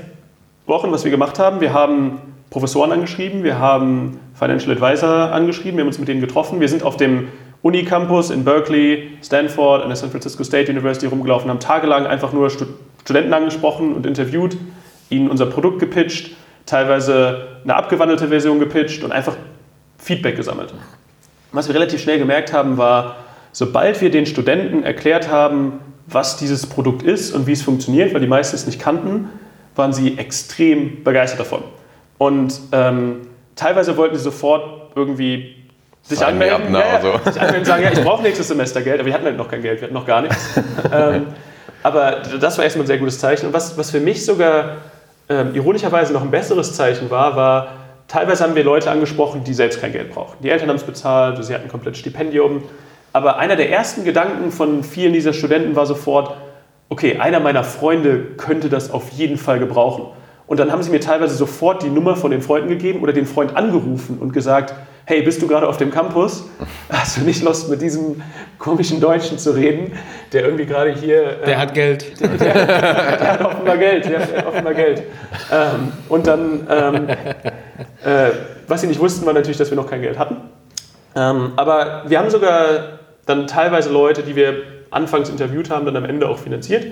Wochen, was wir gemacht haben, wir haben Professoren angeschrieben, wir haben Financial Advisor angeschrieben, wir haben uns mit denen getroffen, wir sind auf dem Unicampus in Berkeley, Stanford, an der San Francisco State University rumgelaufen, haben tagelang einfach nur Studenten angesprochen und interviewt, ihnen unser Produkt gepitcht, teilweise eine abgewandelte Version gepitcht und einfach Feedback gesammelt. Was wir relativ schnell gemerkt haben, war, sobald wir den Studenten erklärt haben, was dieses Produkt ist und wie es funktioniert, weil die meisten es nicht kannten, waren sie extrem begeistert davon. Und ähm, teilweise wollten sie sofort irgendwie sich anmelden, ab, ja, so. sich anmelden sagen, ja, ich brauche nächstes Semester Geld, aber wir hatten halt noch kein Geld, wir hatten noch gar nichts. ähm, aber das war erstmal ein sehr gutes Zeichen. Und was, was für mich sogar ähm, ironischerweise noch ein besseres Zeichen war, war, teilweise haben wir Leute angesprochen, die selbst kein Geld brauchen. Die Eltern haben es bezahlt, sie hatten ein komplettes Stipendium. Aber einer der ersten Gedanken von vielen dieser Studenten war sofort, okay, einer meiner Freunde könnte das auf jeden Fall gebrauchen. Und dann haben sie mir teilweise sofort die Nummer von den Freunden gegeben oder den Freund angerufen und gesagt, hey, bist du gerade auf dem Campus? Hast du nicht Lust, mit diesem komischen Deutschen zu reden, der irgendwie gerade hier... Äh, der hat Geld. Der, der, der, hat offenbar Geld, der hat offenbar Geld. Ähm, und dann, ähm, äh, was sie nicht wussten, war natürlich, dass wir noch kein Geld hatten. Ähm, aber wir haben sogar dann teilweise Leute, die wir anfangs interviewt haben, dann am Ende auch finanziert.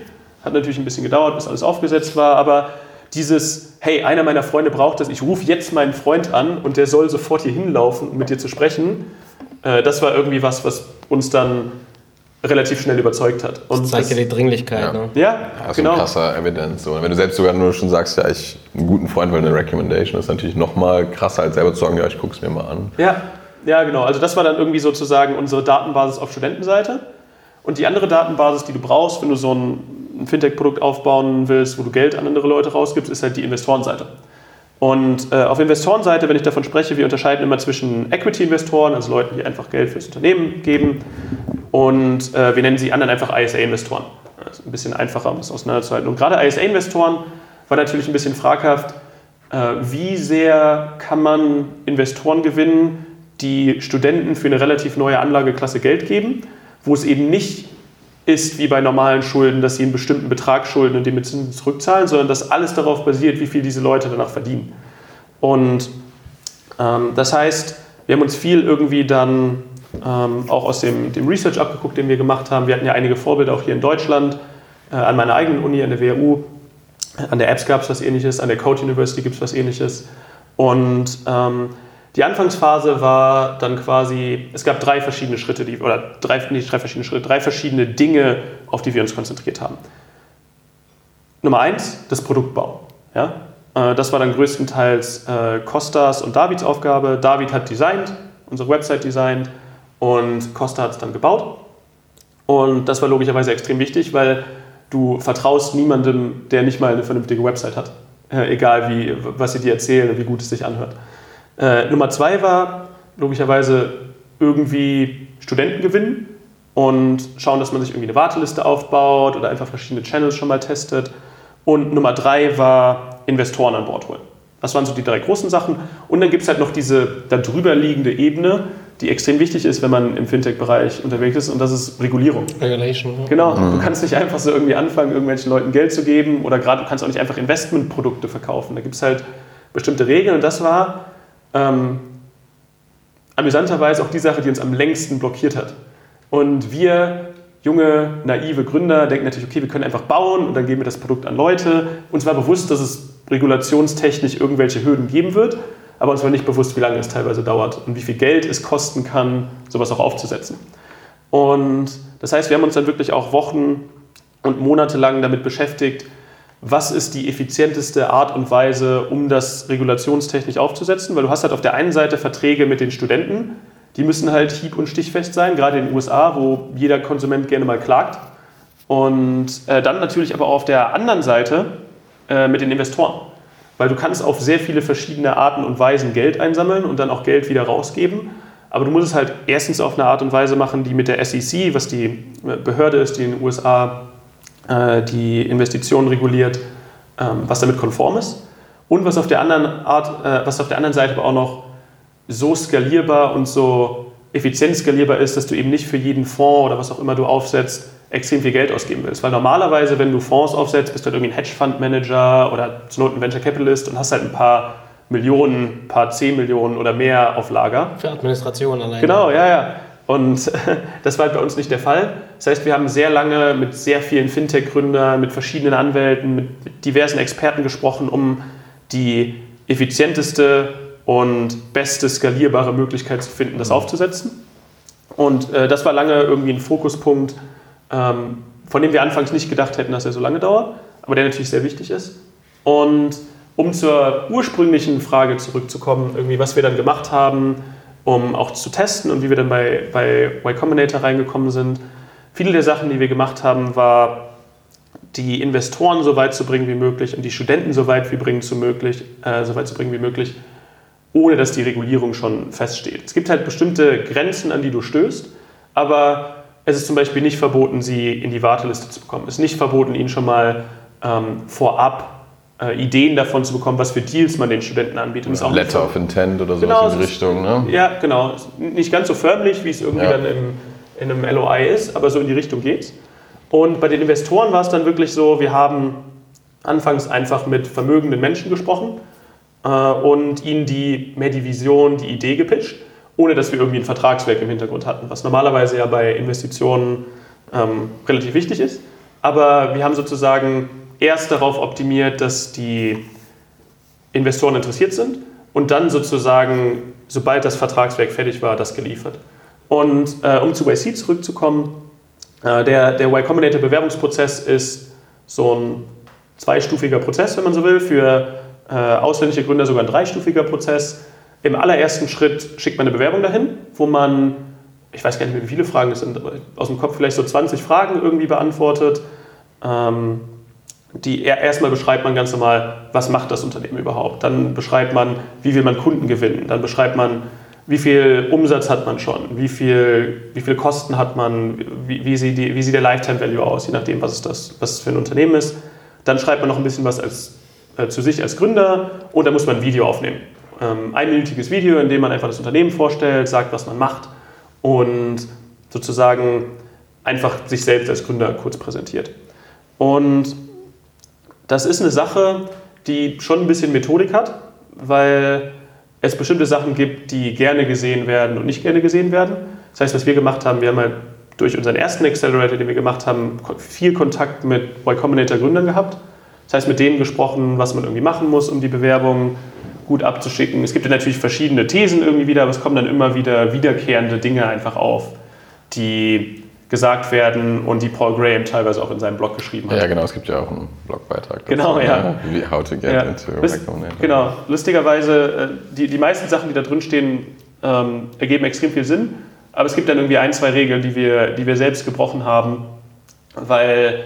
Hat natürlich ein bisschen gedauert, bis alles aufgesetzt war, aber dieses, hey, einer meiner Freunde braucht das, ich rufe jetzt meinen Freund an und der soll sofort hier hinlaufen, um mit dir zu sprechen, Äh, das war irgendwie was, was uns dann relativ schnell überzeugt hat. Und das zeigt ja die Dringlichkeit. Ja, ne? ja, ja genau. krasser Evidence. So. wenn du selbst sogar nur schon sagst, ja, ich einen guten Freund will eine Recommendation, ist natürlich noch mal krasser, als selber zu sagen, ja, ich gucke es mir mal an. Ja, ja, genau. Also das war dann irgendwie sozusagen unsere Datenbasis auf Studentenseite. Und die andere Datenbasis, die du brauchst, wenn du so ein Fintech-Produkt aufbauen willst, wo du Geld an andere Leute rausgibst, ist halt die Investorenseite. Und äh, auf Investorenseite, wenn ich davon spreche, wir unterscheiden immer zwischen Equity-Investoren, also Leuten, die einfach Geld fürs Unternehmen geben, und äh, wir nennen sie anderen einfach ISA-Investoren. Das ist ein bisschen einfacher, um das auseinanderzuhalten. Und gerade ISA-Investoren war natürlich ein bisschen fraghaft, äh, wie sehr kann man Investoren gewinnen, die Studenten für eine relativ neue Anlageklasse Geld geben, wo es eben nicht ist wie bei normalen Schulden, dass sie einen bestimmten Betrag schulden und den mit Zinsen zurückzahlen, sondern dass alles darauf basiert, wie viel diese Leute danach verdienen. Und ähm, das heißt, wir haben uns viel irgendwie dann ähm, auch aus dem, dem, Research abgeguckt, den wir gemacht haben. Wir hatten ja einige Vorbilder auch hier in Deutschland, äh, an meiner eigenen Uni, an der WHU. An der Apps gab es was ähnliches, an der Code University gibt es was ähnliches. Und ähm, die Anfangsphase war dann quasi, es gab drei verschiedene Schritte, die, oder drei, nicht drei verschiedene Schritte, drei verschiedene Dinge, auf die wir uns konzentriert haben. Nummer eins, das Produktbau. Ja? Äh, das war dann größtenteils äh, Costas und Davids Aufgabe. David hat designt, unsere Website designt und Costa hat es dann gebaut. Und das war logischerweise extrem wichtig, weil du vertraust niemandem, der nicht mal eine vernünftige Website hat. Äh, egal, wie, was sie dir erzählen und wie gut es sich anhört. Äh, Nummer zwei war logischerweise irgendwie Studenten gewinnen und schauen, dass man sich irgendwie eine Warteliste aufbaut oder einfach verschiedene Channels schon mal testet. Und Nummer drei war Investoren an Bord holen. Das waren so die drei großen Sachen. Und dann gibt es halt noch diese darüber liegende Ebene, die extrem wichtig ist, wenn man im Fintech-Bereich unterwegs ist, und das ist Regulierung. Regulation. Ja. Genau. Mhm. Du kannst nicht einfach so irgendwie anfangen, irgendwelchen Leuten Geld zu geben oder gerade du kannst auch nicht einfach Investmentprodukte verkaufen. Da gibt es halt bestimmte Regeln und das war ähm, amüsanterweise auch die Sache, die uns am längsten blockiert hat. Und wir, junge, naive Gründer, denken natürlich, okay, wir können einfach bauen und dann geben wir das Produkt an Leute. Uns war bewusst, dass es regulationstechnisch irgendwelche Hürden geben wird, aber uns war nicht bewusst, wie lange es teilweise dauert und wie viel Geld es kosten kann, sowas auch aufzusetzen. Und das heißt, wir haben uns dann wirklich auch Wochen und Monate lang damit beschäftigt, was ist die effizienteste Art und Weise, um das regulationstechnisch aufzusetzen, weil du hast halt auf der einen Seite Verträge mit den Studenten, die müssen halt hieb- und stichfest sein, gerade in den USA, wo jeder Konsument gerne mal klagt. Und äh, dann natürlich aber auch auf der anderen Seite äh, mit den Investoren, weil du kannst auf sehr viele verschiedene Arten und Weisen Geld einsammeln und dann auch Geld wieder rausgeben. Aber du musst es halt erstens auf eine Art und Weise machen, die mit der SEC, was die Behörde ist, die in den USA äh, die Investitionen reguliert, ähm, was damit konform ist und was auf der anderen Art, äh, was auf der anderen Seite aber auch noch so skalierbar und so effizient skalierbar ist, dass du eben nicht für jeden Fonds oder was auch immer du aufsetzt, extrem viel Geld ausgeben willst. Weil normalerweise, wenn du Fonds aufsetzt, bist du halt irgendwie ein Hedgefonds-Manager oder zur Not ein Venture Capitalist und hast halt ein paar Millionen, ein paar zehn Millionen oder mehr auf Lager. Für Administration allein. Genau, ja, ja. Und das war halt bei uns nicht der Fall. Das heißt, wir haben sehr lange mit sehr vielen Fintech-Gründern, mit verschiedenen Anwälten, mit diversen Experten gesprochen, um die effizienteste und beste skalierbare Möglichkeit zu finden, das mhm. aufzusetzen. Und äh, das war lange irgendwie ein Fokuspunkt, ähm, von dem wir anfangs nicht gedacht hätten, dass er so lange dauert, aber der natürlich sehr wichtig ist. Und um zur ursprünglichen Frage zurückzukommen, irgendwie was wir dann gemacht haben, um auch zu testen und wie wir dann bei, bei Y Combinator reingekommen sind. Viele der Sachen, die wir gemacht haben, war die Investoren so weit zu bringen wie möglich und die Studenten so weit, wie bringen zu möglich, äh, so weit zu bringen wie möglich, ohne dass die Regulierung schon feststeht. Es gibt halt bestimmte Grenzen, an die du stößt, aber es ist zum Beispiel nicht verboten, sie in die Warteliste zu bekommen. Es ist nicht verboten, ihnen schon mal ähm, vorab äh, Ideen davon zu bekommen, was für Deals man den Studenten anbietet. Ja, Letter of Intent oder so genau, in die Richtung. Ne? Ja, genau. Nicht ganz so förmlich, wie es irgendwie ja. dann im, in einem LOI ist, aber so in die Richtung geht's. Und bei den Investoren war es dann wirklich so, wir haben anfangs einfach mit vermögenden Menschen gesprochen äh, und ihnen die, mehr die Vision, die Idee gepitcht, ohne dass wir irgendwie ein Vertragswerk im Hintergrund hatten, was normalerweise ja bei Investitionen ähm, relativ wichtig ist. Aber wir haben sozusagen erst darauf optimiert, dass die Investoren interessiert sind und dann sozusagen, sobald das Vertragswerk fertig war, das geliefert. Und äh, um zu YC zurückzukommen, äh, der, der Y Combinator Bewerbungsprozess ist so ein zweistufiger Prozess, wenn man so will, für äh, ausländische Gründer sogar ein dreistufiger Prozess. Im allerersten Schritt schickt man eine Bewerbung dahin, wo man, ich weiß gar nicht mehr, wie viele Fragen es sind, aus dem Kopf vielleicht so 20 Fragen irgendwie beantwortet. Ähm, die erstmal beschreibt man ganz normal, was macht das Unternehmen überhaupt. Dann beschreibt man, wie will man Kunden gewinnen. Dann beschreibt man, wie viel Umsatz hat man schon, wie viel, wie viel Kosten hat man, wie, wie, sieht die, wie sieht der Lifetime Value aus, je nachdem, was es, das, was es für ein Unternehmen ist. Dann schreibt man noch ein bisschen was als, äh, zu sich als Gründer und dann muss man ein Video aufnehmen. Ähm, einminütiges Video, in dem man einfach das Unternehmen vorstellt, sagt, was man macht und sozusagen einfach sich selbst als Gründer kurz präsentiert. Und das ist eine Sache, die schon ein bisschen Methodik hat, weil es bestimmte Sachen gibt, die gerne gesehen werden und nicht gerne gesehen werden. Das heißt, was wir gemacht haben, wir haben halt durch unseren ersten Accelerator, den wir gemacht haben, viel Kontakt mit Y Combinator Gründern gehabt. Das heißt, mit denen gesprochen, was man irgendwie machen muss, um die Bewerbung gut abzuschicken. Es gibt ja natürlich verschiedene Thesen irgendwie wieder, aber es kommen dann immer wieder wiederkehrende Dinge einfach auf, die gesagt werden und die Paul Graham teilweise auch in seinem Blog geschrieben hat. Ja, genau, es gibt ja auch einen Blogbeitrag. Dazu, genau, ja. Ne? Wie How to get ja. into Lust, Genau, lustigerweise, äh, die, die meisten Sachen, die da drin stehen, ähm, ergeben extrem viel Sinn, aber es gibt dann irgendwie ein, zwei Regeln, die wir, die wir selbst gebrochen haben, weil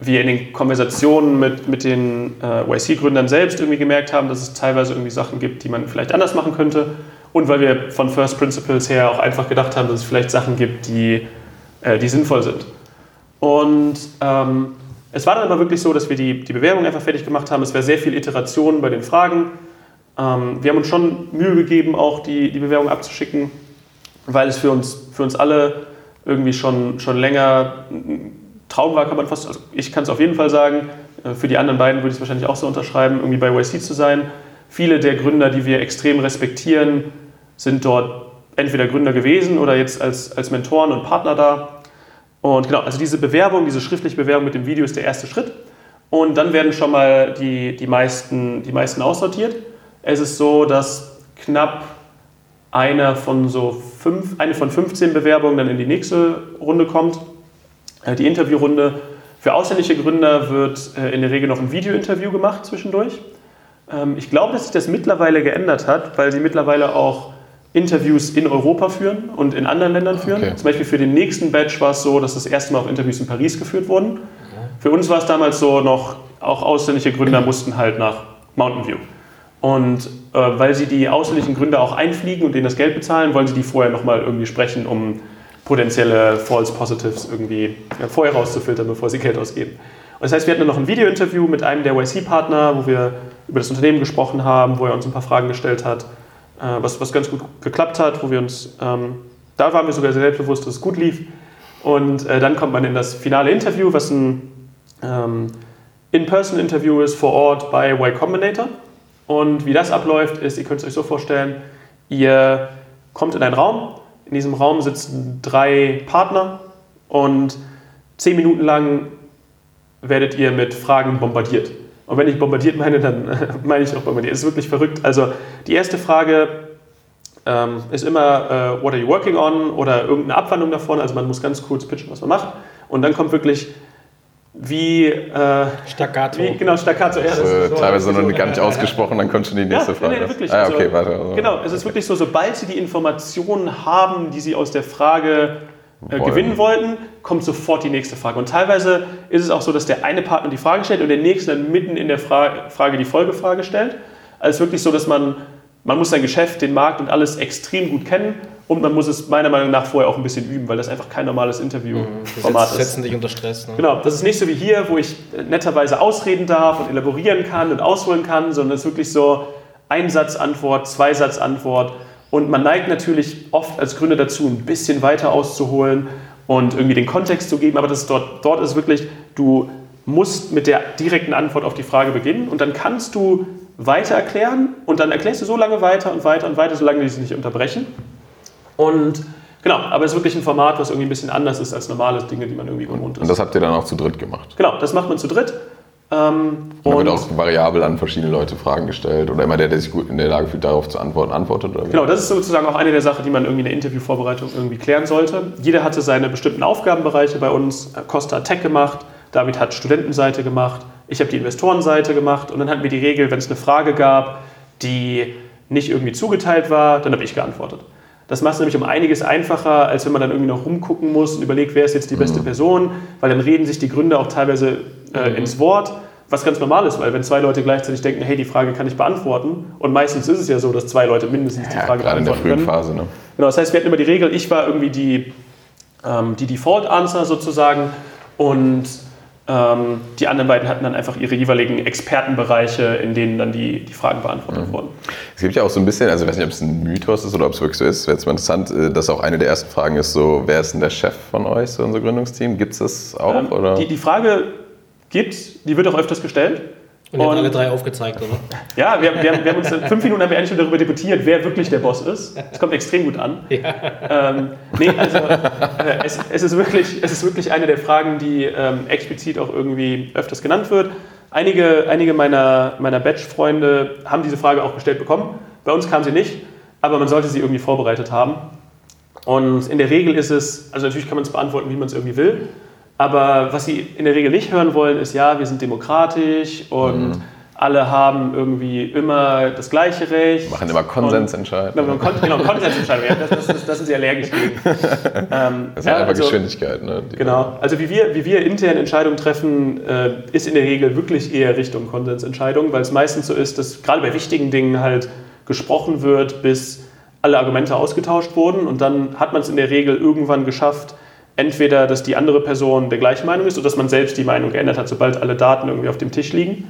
wir in den Konversationen mit, mit den äh, YC-Gründern selbst irgendwie gemerkt haben, dass es teilweise irgendwie Sachen gibt, die man vielleicht anders machen könnte und weil wir von First Principles her auch einfach gedacht haben, dass es vielleicht Sachen gibt, die äh, die sinnvoll sind. Und ähm, es war dann aber wirklich so, dass wir die, die Bewerbung einfach fertig gemacht haben. Es war sehr viel Iteration bei den Fragen. Ähm, wir haben uns schon Mühe gegeben, auch die, die Bewerbung abzuschicken, weil es für uns, für uns alle irgendwie schon, schon länger ein Traum war, kann man fast, also ich kann es auf jeden Fall sagen, äh, für die anderen beiden würde ich es wahrscheinlich auch so unterschreiben, irgendwie bei YC zu sein. Viele der Gründer, die wir extrem respektieren, sind dort entweder Gründer gewesen oder jetzt als, als Mentoren und Partner da. Und genau, also diese Bewerbung, diese schriftliche Bewerbung mit dem Video ist der erste Schritt. Und dann werden schon mal die, die, meisten, die meisten aussortiert. Es ist so, dass knapp einer von so fünf, eine von 15 Bewerbungen dann in die nächste Runde kommt, äh, die Interviewrunde. Für ausländische Gründer wird äh, in der Regel noch ein Videointerview gemacht zwischendurch. Ähm, ich glaube, dass sich das mittlerweile geändert hat, weil sie mittlerweile auch Interviews in Europa führen und in anderen Ländern führen. Okay. Zum Beispiel für den nächsten Batch war es so, dass das erste Mal auch Interviews in Paris geführt wurden. Für uns war es damals so noch, auch ausländische Gründer mussten halt nach Mountain View. Und äh, weil sie die ausländischen Gründer auch einfliegen und denen das Geld bezahlen, wollen sie die vorher nochmal irgendwie sprechen, um potenzielle False Positives irgendwie ja, vorher rauszufiltern, bevor sie Geld ausgeben. Und das heißt, wir hatten noch ein Video-Interview mit einem der YC-Partner, wo wir über das Unternehmen gesprochen haben, wo er uns ein paar Fragen gestellt hat. Äh, was, was ganz gut geklappt hat, wo wir uns, ähm, da waren wir sogar sehr selbstbewusst, dass es gut lief. Und äh, dann kommt man in das finale Interview, was ein ähm, In-Person-Interview ist vor Ort bei Y Combinator. Und wie das abläuft, ist, ihr könnt es euch so vorstellen, ihr kommt in einen Raum, in diesem Raum sitzen drei Partner und zehn Minuten lang werdet ihr mit Fragen bombardiert. Und wenn ich bombardiert meine, dann meine ich auch bombardiert. Es ist wirklich verrückt. Also die erste Frage ähm, ist immer, uh, what are you working on? Oder irgendeine Abwandlung davon. Also man muss ganz kurz pitchen, was man macht. Und dann kommt wirklich wie äh, Staccato. Wie, genau, Staccato. Ja, das ist so, teilweise noch gar nicht ausgesprochen, dann kommt schon die nächste ja, Frage. Nee, wirklich. Ah, okay, also, warte. Genau, es ist wirklich so, sobald Sie die Informationen haben, die Sie aus der Frage äh, gewinnen wollten, kommt sofort die nächste Frage. Und teilweise ist es auch so, dass der eine Partner die Frage stellt und der nächste dann mitten in der Fra Frage die Folgefrage stellt. Also es ist wirklich so, dass man, man muss sein Geschäft, den Markt und alles extrem gut kennen und man muss es meiner Meinung nach vorher auch ein bisschen üben, weil das einfach kein normales Interviewformat ist. setzen dich unter Stress. Ne? Genau, das ist nicht so wie hier, wo ich netterweise ausreden darf und elaborieren kann und ausholen kann, sondern es ist wirklich so Einsatzantwort, Zweisatzantwort. Und man neigt natürlich oft als Gründer dazu, ein bisschen weiter auszuholen und irgendwie den Kontext zu geben, aber das dort, dort ist wirklich, du musst mit der direkten Antwort auf die Frage beginnen und dann kannst du weiter erklären und dann erklärst du so lange weiter und weiter und weiter, solange die sich nicht unterbrechen. Und genau, aber es ist wirklich ein Format, was irgendwie ein bisschen anders ist als normale Dinge, die man irgendwie gewohnt ist. Und das habt ihr dann auch zu dritt gemacht? Genau, das macht man zu dritt. Ähm, und da wird auch variabel an verschiedene Leute Fragen gestellt oder immer der, der sich gut in der Lage fühlt, darauf zu antworten, antwortet? Oder genau, das ist sozusagen auch eine der Sachen, die man irgendwie in der Interviewvorbereitung irgendwie klären sollte. Jeder hatte seine bestimmten Aufgabenbereiche bei uns. Costa hat Tech gemacht, David hat Studentenseite gemacht, ich habe die Investorenseite gemacht und dann hatten wir die Regel, wenn es eine Frage gab, die nicht irgendwie zugeteilt war, dann habe ich geantwortet. Das macht es nämlich um einiges einfacher, als wenn man dann irgendwie noch rumgucken muss und überlegt, wer ist jetzt die beste mhm. Person, weil dann reden sich die Gründer auch teilweise äh, mhm. ins Wort, was ganz normal ist, weil wenn zwei Leute gleichzeitig denken, hey, die Frage kann ich beantworten, und meistens ist es ja so, dass zwei Leute mindestens die Frage beantworten können. in der frühen Phase, ne? Genau, das heißt, wir hatten immer die Regel, ich war irgendwie die, ähm, die Default-Answer sozusagen und ähm, die anderen beiden hatten dann einfach ihre jeweiligen Expertenbereiche, in denen dann die, die Fragen beantwortet mhm. wurden. Es gibt ja auch so ein bisschen, also ich weiß nicht, ob es ein Mythos ist oder ob es wirklich so ist, wäre jetzt mal interessant, äh, dass auch eine der ersten Fragen ist so, wer ist denn der Chef von euch, so unser Gründungsteam? Gibt es das auch? Ähm, oder? Die, die Frage gibt, die wird auch öfters gestellt. Und, und alle drei aufgezeigt, oder? Ja, wir, wir, haben, wir haben uns fünf Minuten haben wir eigentlich schon darüber debattiert, wer wirklich der Boss ist. Das kommt extrem gut an. Ja. Ähm, nee, also äh, es, es, ist wirklich, es ist wirklich eine der Fragen, die ähm, explizit auch irgendwie öfters genannt wird. Einige, einige meiner, meiner Batch-Freunde haben diese Frage auch gestellt bekommen. Bei uns kam sie nicht, aber man sollte sie irgendwie vorbereitet haben. Und in der Regel ist es, also natürlich kann man es beantworten, wie man es irgendwie will. Aber was sie in der Regel nicht hören wollen, ist, ja, wir sind demokratisch und mhm. alle haben irgendwie immer das gleiche Recht. Machen immer Konsensentscheidungen. Genau, genau Konsensentscheidungen. Ja, das, das, das, sind sie allergisch gegen. Ähm, das ist ja, einfach also, Geschwindigkeit. Ne, genau. Also wie wir, wie wir intern Entscheidungen treffen, äh, ist in der Regel wirklich eher Richtung Konsensentscheidungen, weil es meistens so ist, dass gerade bei wichtigen Dingen halt gesprochen wird, bis alle Argumente ausgetauscht wurden und dann hat man es in der Regel irgendwann geschafft, entweder, dass die andere Person der gleichen Meinung ist oder dass man selbst die Meinung geändert hat, sobald alle Daten irgendwie auf dem Tisch liegen.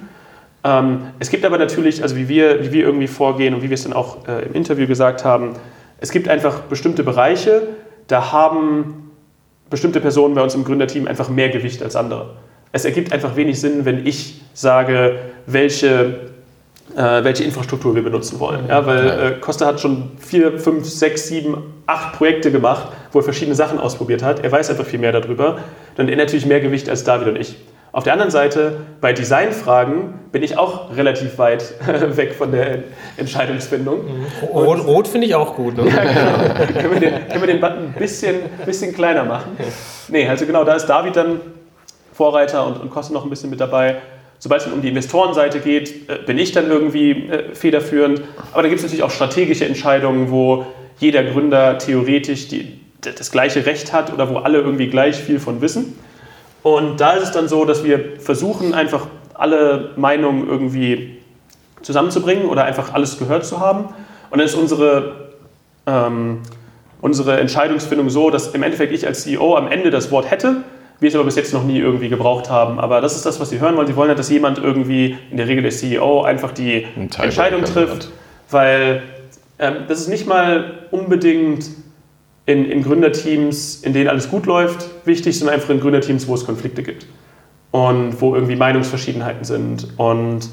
Ähm, es gibt aber natürlich, also wie wir, wie wir irgendwie vorgehen und wie wir es dann auch äh, im Interview gesagt haben, es gibt einfach bestimmte Bereiche, da haben bestimmte Personen bei uns im Gründerteam einfach mehr Gewicht als andere. Es ergibt einfach wenig Sinn, wenn ich sage, welche äh, welche Infrastruktur wir benutzen wollen. Ja, weil äh, Costa hat schon vier, fünf, sechs, sieben, acht Projekte gemacht, wo er verschiedene Sachen ausprobiert hat. Er weiß einfach viel mehr darüber. Dann hat er natürlich mehr Gewicht als David und ich. Auf der anderen Seite, bei Designfragen bin ich auch relativ weit weg von der Entscheidungsfindung. Mhm. Rot, Rot finde ich auch gut. Ne? Ja, genau. können, wir den, können wir den Button ein bisschen, bisschen kleiner machen? Nee, also genau, da ist David dann Vorreiter und, und Costa noch ein bisschen mit dabei. Sobald es um die Investorenseite geht, äh, bin ich dann irgendwie äh, federführend. Aber da gibt es natürlich auch strategische Entscheidungen, wo jeder Gründer theoretisch die, das gleiche Recht hat oder wo alle irgendwie gleich viel von wissen. Und da ist es dann so, dass wir versuchen, einfach alle Meinungen irgendwie zusammenzubringen oder einfach alles gehört zu haben. Und dann ist unsere, ähm, unsere Entscheidungsfindung so, dass im Endeffekt ich als CEO am Ende das Wort hätte wir es aber bis jetzt noch nie irgendwie gebraucht haben. Aber das ist das, was sie hören wollen. Sie wollen halt, dass jemand irgendwie, in der Regel der CEO, einfach die Entscheidung trifft, weil ähm, das ist nicht mal unbedingt in, in Gründerteams, in denen alles gut läuft, wichtig, sondern einfach in Gründerteams, wo es Konflikte gibt. Und wo irgendwie Meinungsverschiedenheiten sind. Und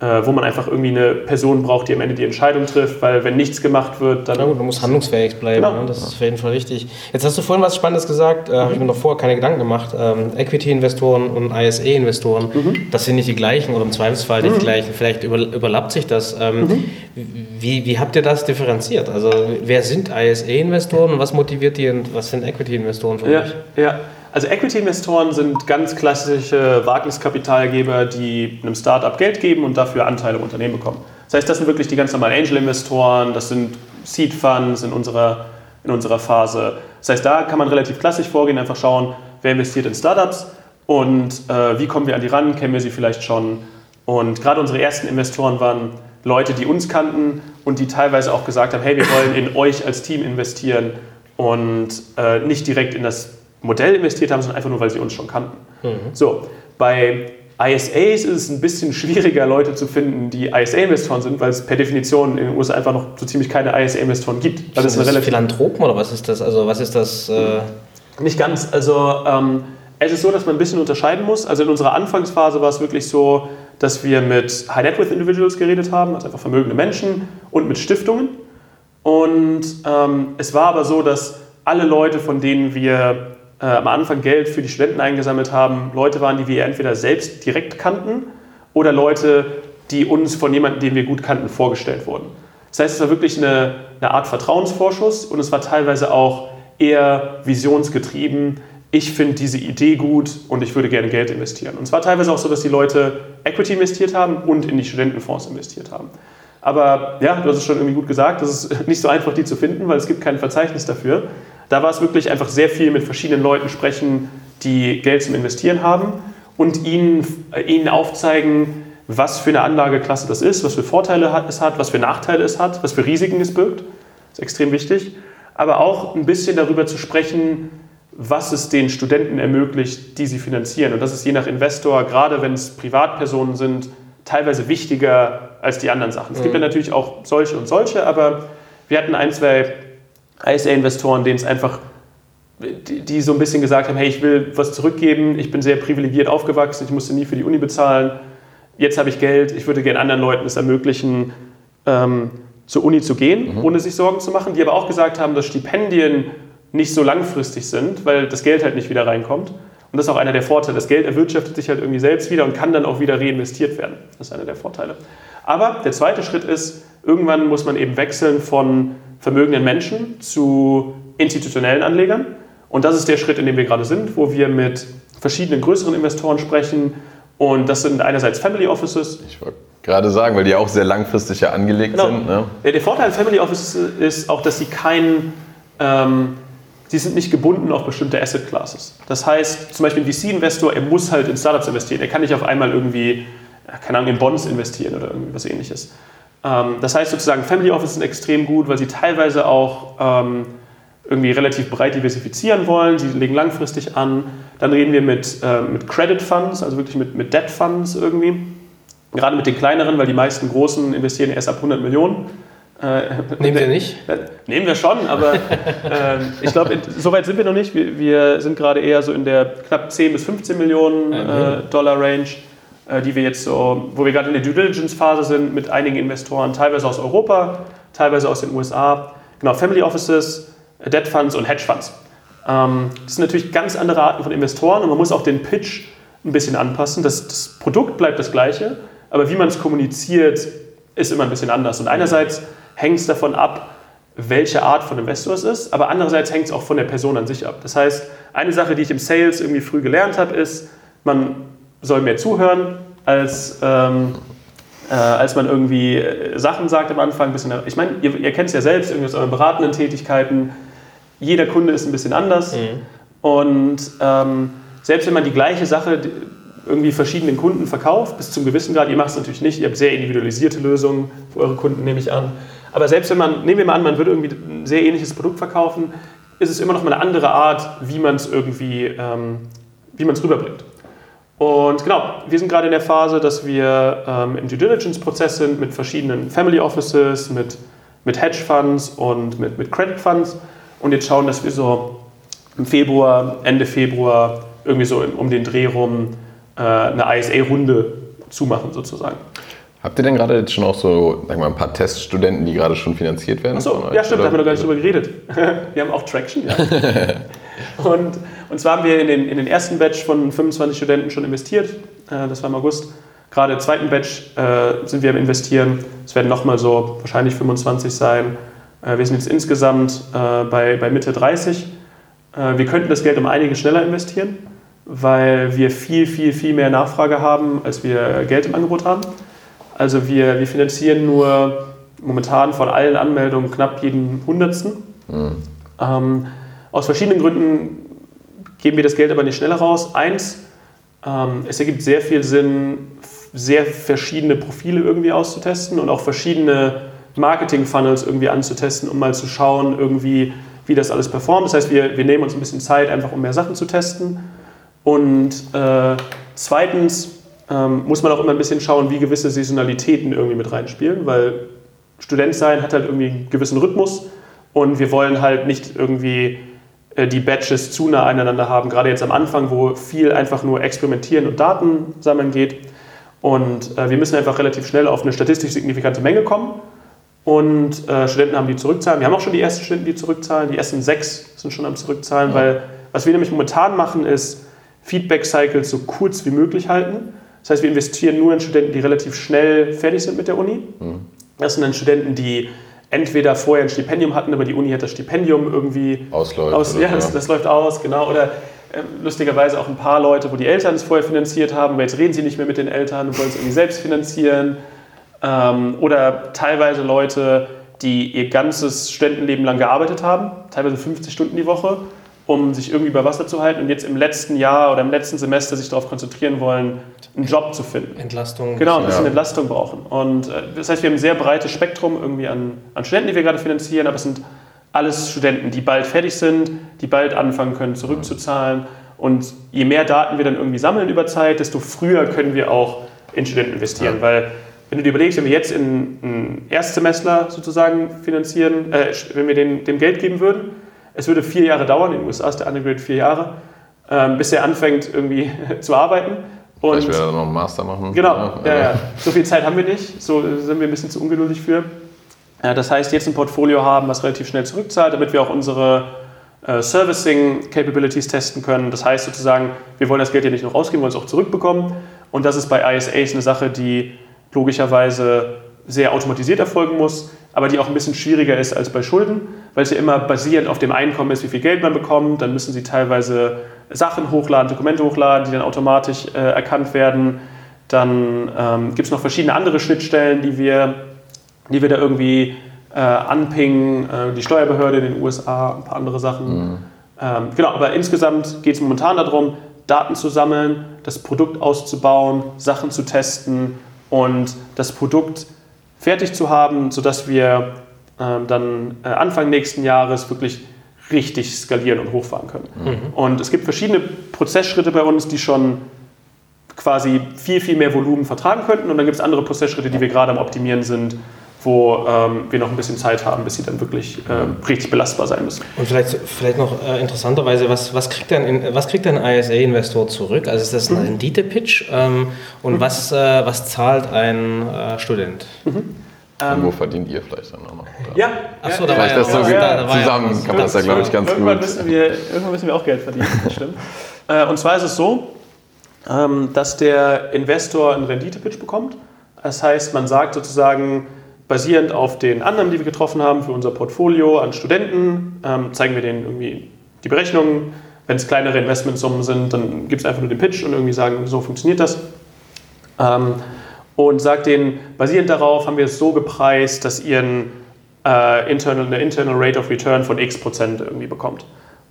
äh, wo man einfach irgendwie eine Person braucht, die am Ende die Entscheidung trifft, weil wenn nichts gemacht wird, dann... Na gut, man muss handlungsfähig bleiben, genau. ne? das ist auf jeden Fall richtig. Jetzt hast du vorhin was Spannendes gesagt, äh, mhm. habe ich mir noch vorher keine Gedanken gemacht. Ähm, Equity-Investoren und ISA-Investoren, mhm. das sind nicht die gleichen oder im Zweifelsfall nicht mhm. die gleichen, vielleicht über, überlappt sich das. Ähm, mhm. wie, wie habt ihr das differenziert? Also wer sind ISA-Investoren und was motiviert die und was sind Equity-Investoren für ja, euch? Ja, also Equity-Investoren sind ganz klassische Wagniskapitalgeber, die einem Startup Geld geben und dafür Anteile im Unternehmen bekommen. Das heißt, das sind wirklich die ganz normalen Angel-Investoren, das sind Seed-Funds in unserer, in unserer Phase. Das heißt, da kann man relativ klassisch vorgehen, einfach schauen, wer investiert in Startups und äh, wie kommen wir an die ran, kennen wir sie vielleicht schon. Und gerade unsere ersten Investoren waren Leute, die uns kannten und die teilweise auch gesagt haben, hey, wir wollen in euch als Team investieren und äh, nicht direkt in das Modell investiert haben, sondern einfach nur, weil sie uns schon kannten. Mhm. So, bei ISAs ist es ein bisschen schwieriger, Leute zu finden, die ISA-Investoren sind, weil es per Definition in den USA einfach noch so ziemlich keine ISA-Investoren gibt. Das ist das Philanthropen oder was ist das? Also was ist das? Äh Nicht ganz. Also ähm, es ist so, dass man ein bisschen unterscheiden muss. Also in unserer Anfangsphase war es wirklich so, dass wir mit High Net Worth Individuals geredet haben, also einfach vermögende Menschen und mit Stiftungen. Und ähm, es war aber so, dass alle Leute, von denen wir äh, am Anfang Geld für die Studenten eingesammelt haben, Leute waren, die wir entweder selbst direkt kannten oder Leute, die uns von jemandem, den wir gut kannten, vorgestellt wurden. Das heißt, es war wirklich eine, eine Art Vertrauensvorschuss und es war teilweise auch eher visionsgetrieben. Ich finde diese Idee gut und ich würde gerne Geld investieren. Und es war teilweise auch so, dass die Leute Equity investiert haben und in die Studentenfonds investiert haben. Aber ja, du hast es schon irgendwie gut gesagt, es ist nicht so einfach, die zu finden, weil es gibt kein Verzeichnis dafür. Da war es wirklich einfach sehr viel mit verschiedenen Leuten sprechen, die Geld zum Investieren haben und ihnen, äh, ihnen aufzeigen, was für eine Anlageklasse das ist, was für Vorteile es hat, was für Nachteile es hat, was für Risiken es birgt. Das ist extrem wichtig. Aber auch ein bisschen darüber zu sprechen, was es den Studenten ermöglicht, die sie finanzieren. Und das ist je nach Investor, gerade wenn es Privatpersonen sind, teilweise wichtiger als die anderen Sachen. Es gibt ja mhm. natürlich auch solche und solche, aber wir hatten ein, zwei ISA-Investoren, denen es einfach, die, die, so ein bisschen gesagt haben, hey, ich will was zurückgeben, ich bin sehr privilegiert aufgewachsen, ich musste nie für die Uni bezahlen, jetzt habe ich Geld, ich würde gerne anderen Leuten es ermöglichen, ähm, zur Uni zu gehen, mhm. ohne sich Sorgen zu machen, die aber auch gesagt haben, dass Stipendien nicht so langfristig sind, weil das Geld halt nicht wieder reinkommt. Und das ist auch einer der Vorteile. Das Geld erwirtschaftet sich halt irgendwie selbst wieder und kann dann auch wieder reinvestiert werden. Das ist einer der Vorteile. Aber der zweite Schritt ist, irgendwann muss man eben wechseln von vermögenden Menschen zu institutionellen Anlegern. Und das ist der Schritt, in dem wir gerade sind, wo wir mit verschiedenen größeren Investoren sprechen. Und das sind einerseits Family Offices. Ich wollte gerade sagen, weil die auch sehr langfristig ja angelegt genau. sind. Ne? Der Vorteil an Family Offices ist auch, dass sie keinen ähm, sie sind nicht gebunden auf bestimmte Asset Classes. Das heißt, zum Beispiel ein VC-Investor, er muss halt in Startups investieren. Er kann nicht auf einmal irgendwie, keine Ahnung, in Bonds investieren oder irgendwas ähnliches. Ähm, das heißt sozusagen, Family Office sind extrem gut, weil sie teilweise auch ähm, irgendwie relativ breit diversifizieren wollen. Sie legen langfristig an. Dann reden wir mit, äh, mit Credit Funds, also wirklich mit, mit Debt Funds irgendwie. Gerade mit den kleineren, weil die meisten großen investieren erst ab 100 Millionen. Äh, nehmen wir nicht? Nehmen wir schon, aber äh, ich glaube, so weit sind wir noch nicht. Wir, wir, sind gerade eher so in der knapp 10 bis 15 Millionen äh, Dollar Range, äh, die wir jetzt so, wo wir gerade in der Due Diligence Phase sind mit einigen Investoren, teilweise aus Europa, teilweise aus den USA. Genau, Family Offices, Debt Funds und Hedge Funds. Ähm, das sind natürlich ganz andere Arten von Investoren und man muss auch den Pitch ein bisschen anpassen. Das, das Produkt bleibt das gleiche, aber wie man es kommuniziert, ist immer ein bisschen anders. Und einerseits hängt es davon ab, welche Art von Investor es ist, aber andererseits hängt es auch von der Person an sich ab. Das heißt, eine Sache, die ich im Sales irgendwie früh gelernt habe, ist, man soll mehr zuhören, als, ähm, äh, als man irgendwie äh, Sachen sagt am Anfang. Bisschen, ich meine, ihr, ihr kennt es ja selbst, irgendwie aus euren beratenden Tätigkeiten. Jeder Kunde ist ein bisschen anders. Mhm. Und ähm, selbst wenn man die gleiche Sache irgendwie verschiedenen Kunden verkauft, bis zum gewissen Grad, ihr macht es natürlich nicht, ihr habt sehr individualisierte Lösungen für eure Kunden, nehme ich an. Aber selbst wenn man, nehmen wir mal an, man würde irgendwie ein sehr ähnliches Produkt verkaufen, ist es immer noch mal eine andere Art, wie man es irgendwie, ähm, wie man es rüberbringt. Und genau, wir sind gerade in der Phase, dass wir ähm, im Due Diligence-Prozess sind mit verschiedenen Family Offices, mit, mit Hedge Funds und mit, mit Credit Funds und jetzt schauen, dass wir so im Februar, Ende Februar, irgendwie so um den Dreh rum äh, eine ISA-Runde zumachen sozusagen. Habt ihr denn gerade jetzt schon auch so, sag mal, ein paar Teststudenten, die gerade schon finanziert werden? Achso, ja stimmt, da haben wir noch gar nicht drüber geredet. wir haben auch Traction, ja. und, und zwar haben wir in den, in den ersten Batch von 25 Studenten schon investiert. Äh, das war im August. Gerade im zweiten Batch äh, sind wir am Investieren. Es werden nochmal so wahrscheinlich 25 sein. Äh, wir sind jetzt insgesamt äh, bei, bei Mitte 30. Äh, wir könnten das Geld um einiges schneller investieren, weil wir viel, viel, viel mehr Nachfrage haben, als wir Geld im Angebot haben. Also wir, wir finanzieren nur momentan von allen Anmeldungen knapp jeden Hundertsten. Mhm. Ähm, aus verschiedenen Gründen geben wir das Geld aber nicht schneller raus. Eins, ähm, es ergibt sehr viel Sinn, sehr verschiedene Profile irgendwie auszutesten und auch verschiedene Marketing-Funnels irgendwie anzutesten, um mal zu schauen, irgendwie, wie das alles performt. Das heißt, wir, wir nehmen uns ein bisschen Zeit, einfach um mehr Sachen zu testen. Und äh, zweitens, ähm, muss man auch immer ein bisschen schauen, wie gewisse Saisonalitäten irgendwie mit reinspielen, weil Student sein hat halt irgendwie einen gewissen Rhythmus und wir wollen halt nicht irgendwie die Batches zu nah aneinander haben, gerade jetzt am Anfang, wo viel einfach nur experimentieren und Daten sammeln geht. Und äh, wir müssen einfach relativ schnell auf eine statistisch signifikante Menge kommen. Und äh, Studenten haben die zurückzahlen. Wir haben auch schon die ersten Studenten, die zurückzahlen. Die ersten sechs sind schon am Zurückzahlen, ja. weil Was wir nämlich momentan machen, ist Feedback-Cycles so kurz wie möglich halten. Das heißt, wir investieren nur in Studenten, die relativ schnell fertig sind mit der Uni. Mhm. Das sind dann Studenten, die entweder vorher ein Stipendium hatten, aber die Uni hat das Stipendium irgendwie ausläuft. Aus, ja, das, das, läuft aus, genau. Oder äh, lustigerweise auch ein paar Leute, wo die Eltern es vorher finanziert haben, aber jetzt reden sie nicht mehr mit den Eltern und wollen es irgendwie selbst finanzieren. Ähm, oder teilweise Leute, die ihr ganzes Studentenleben lang gearbeitet haben, teilweise 50 Stunden die Woche, um sich irgendwie über Wasser zu halten und jetzt im letzten Jahr oder im letzten Semester sich darauf konzentrieren wollen, einen Job zu finden. Entlastung. Genau, ein bisschen ja. Entlastung brauchen. Und äh, das heißt, wir haben ein sehr breites Spektrum irgendwie an, an Studenten, die wir gerade finanzieren, aber es sind alles Studenten, die bald fertig sind, die bald anfangen können, zurückzuzahlen. Und je mehr Daten wir dann irgendwie sammeln über Zeit, desto früher können wir auch in Studenten investieren. Ja. Weil wenn du dir überlegst, wenn wir jetzt in einen Erstsemestler sozusagen finanzieren, äh, wenn wir den, dem Geld geben würden, es würde vier Jahre dauern, in den USA ist der Undergrad vier Jahre, ähm, bis er anfängt irgendwie zu arbeiten. Und Vielleicht will er noch einen Master machen. Genau, ja, ja. so viel Zeit haben wir nicht, so sind wir ein bisschen zu ungeduldig für. Ja, das heißt, jetzt ein Portfolio haben, was relativ schnell zurückzahlt, damit wir auch unsere äh, Servicing-Capabilities testen können. Das heißt sozusagen, wir wollen das Geld ja nicht nur rausgeben, wir wollen es auch zurückbekommen. Und das ist bei ISAs eine Sache, die logischerweise sehr automatisiert erfolgen muss, aber die auch ein bisschen schwieriger ist als bei Schulden, weil es ja immer basierend auf dem Einkommen ist, wie viel Geld man bekommt. Dann müssen sie teilweise Sachen hochladen, Dokumente hochladen, die dann automatisch äh, erkannt werden. Dann ähm, gibt es noch verschiedene andere Schnittstellen, die wir, die wir da irgendwie äh, anpingen. Äh, die Steuerbehörde in den USA, ein paar andere Sachen. Mhm. Ähm, genau, aber insgesamt geht es momentan darum, Daten zu sammeln, das Produkt auszubauen, Sachen zu testen und das Produkt fertig zu haben, sodass wir ähm, dann äh, Anfang nächsten Jahres wirklich richtig skalieren und hochfahren können. Mhm. Und es gibt verschiedene Prozessschritte bei uns, die schon quasi viel, viel mehr Volumen vertragen könnten. Und dann gibt es andere Prozessschritte, die wir gerade am Optimieren sind, wo ähm, wir noch ein bisschen Zeit haben, bis sie dann wirklich äh, richtig belastbar sein müssen. Und vielleicht, vielleicht noch äh, interessanterweise, was, was kriegt ein, was kriegt ein ISA-Investor zurück? Also ist das ein mhm. Rendite-Pitch? Ähm, und mhm. was, äh, was zahlt ein äh, Student? Mhm. Und wo ähm, verdient ihr vielleicht dann auch noch? Ja, Achso, da vielleicht war das ja, so ja, zusammen ja, kann man das ja, glaube ich, ganz irgendwann gut. Müssen wir, irgendwann müssen wir auch Geld verdienen, das stimmt. Äh, und zwar ist es so, ähm, dass der Investor einen Rendite-Pitch bekommt. Das heißt, man sagt sozusagen, basierend auf den Annahmen, die wir getroffen haben für unser Portfolio an Studenten, ähm, zeigen wir denen irgendwie die Berechnungen. Wenn es kleinere Investmentsummen sind, dann gibt es einfach nur den Pitch und irgendwie sagen, so funktioniert das. Ähm, und sagt denen, basierend darauf haben wir es so gepreist, dass ihr ein, äh, internal, eine Internal Rate of Return von x Prozent irgendwie bekommt.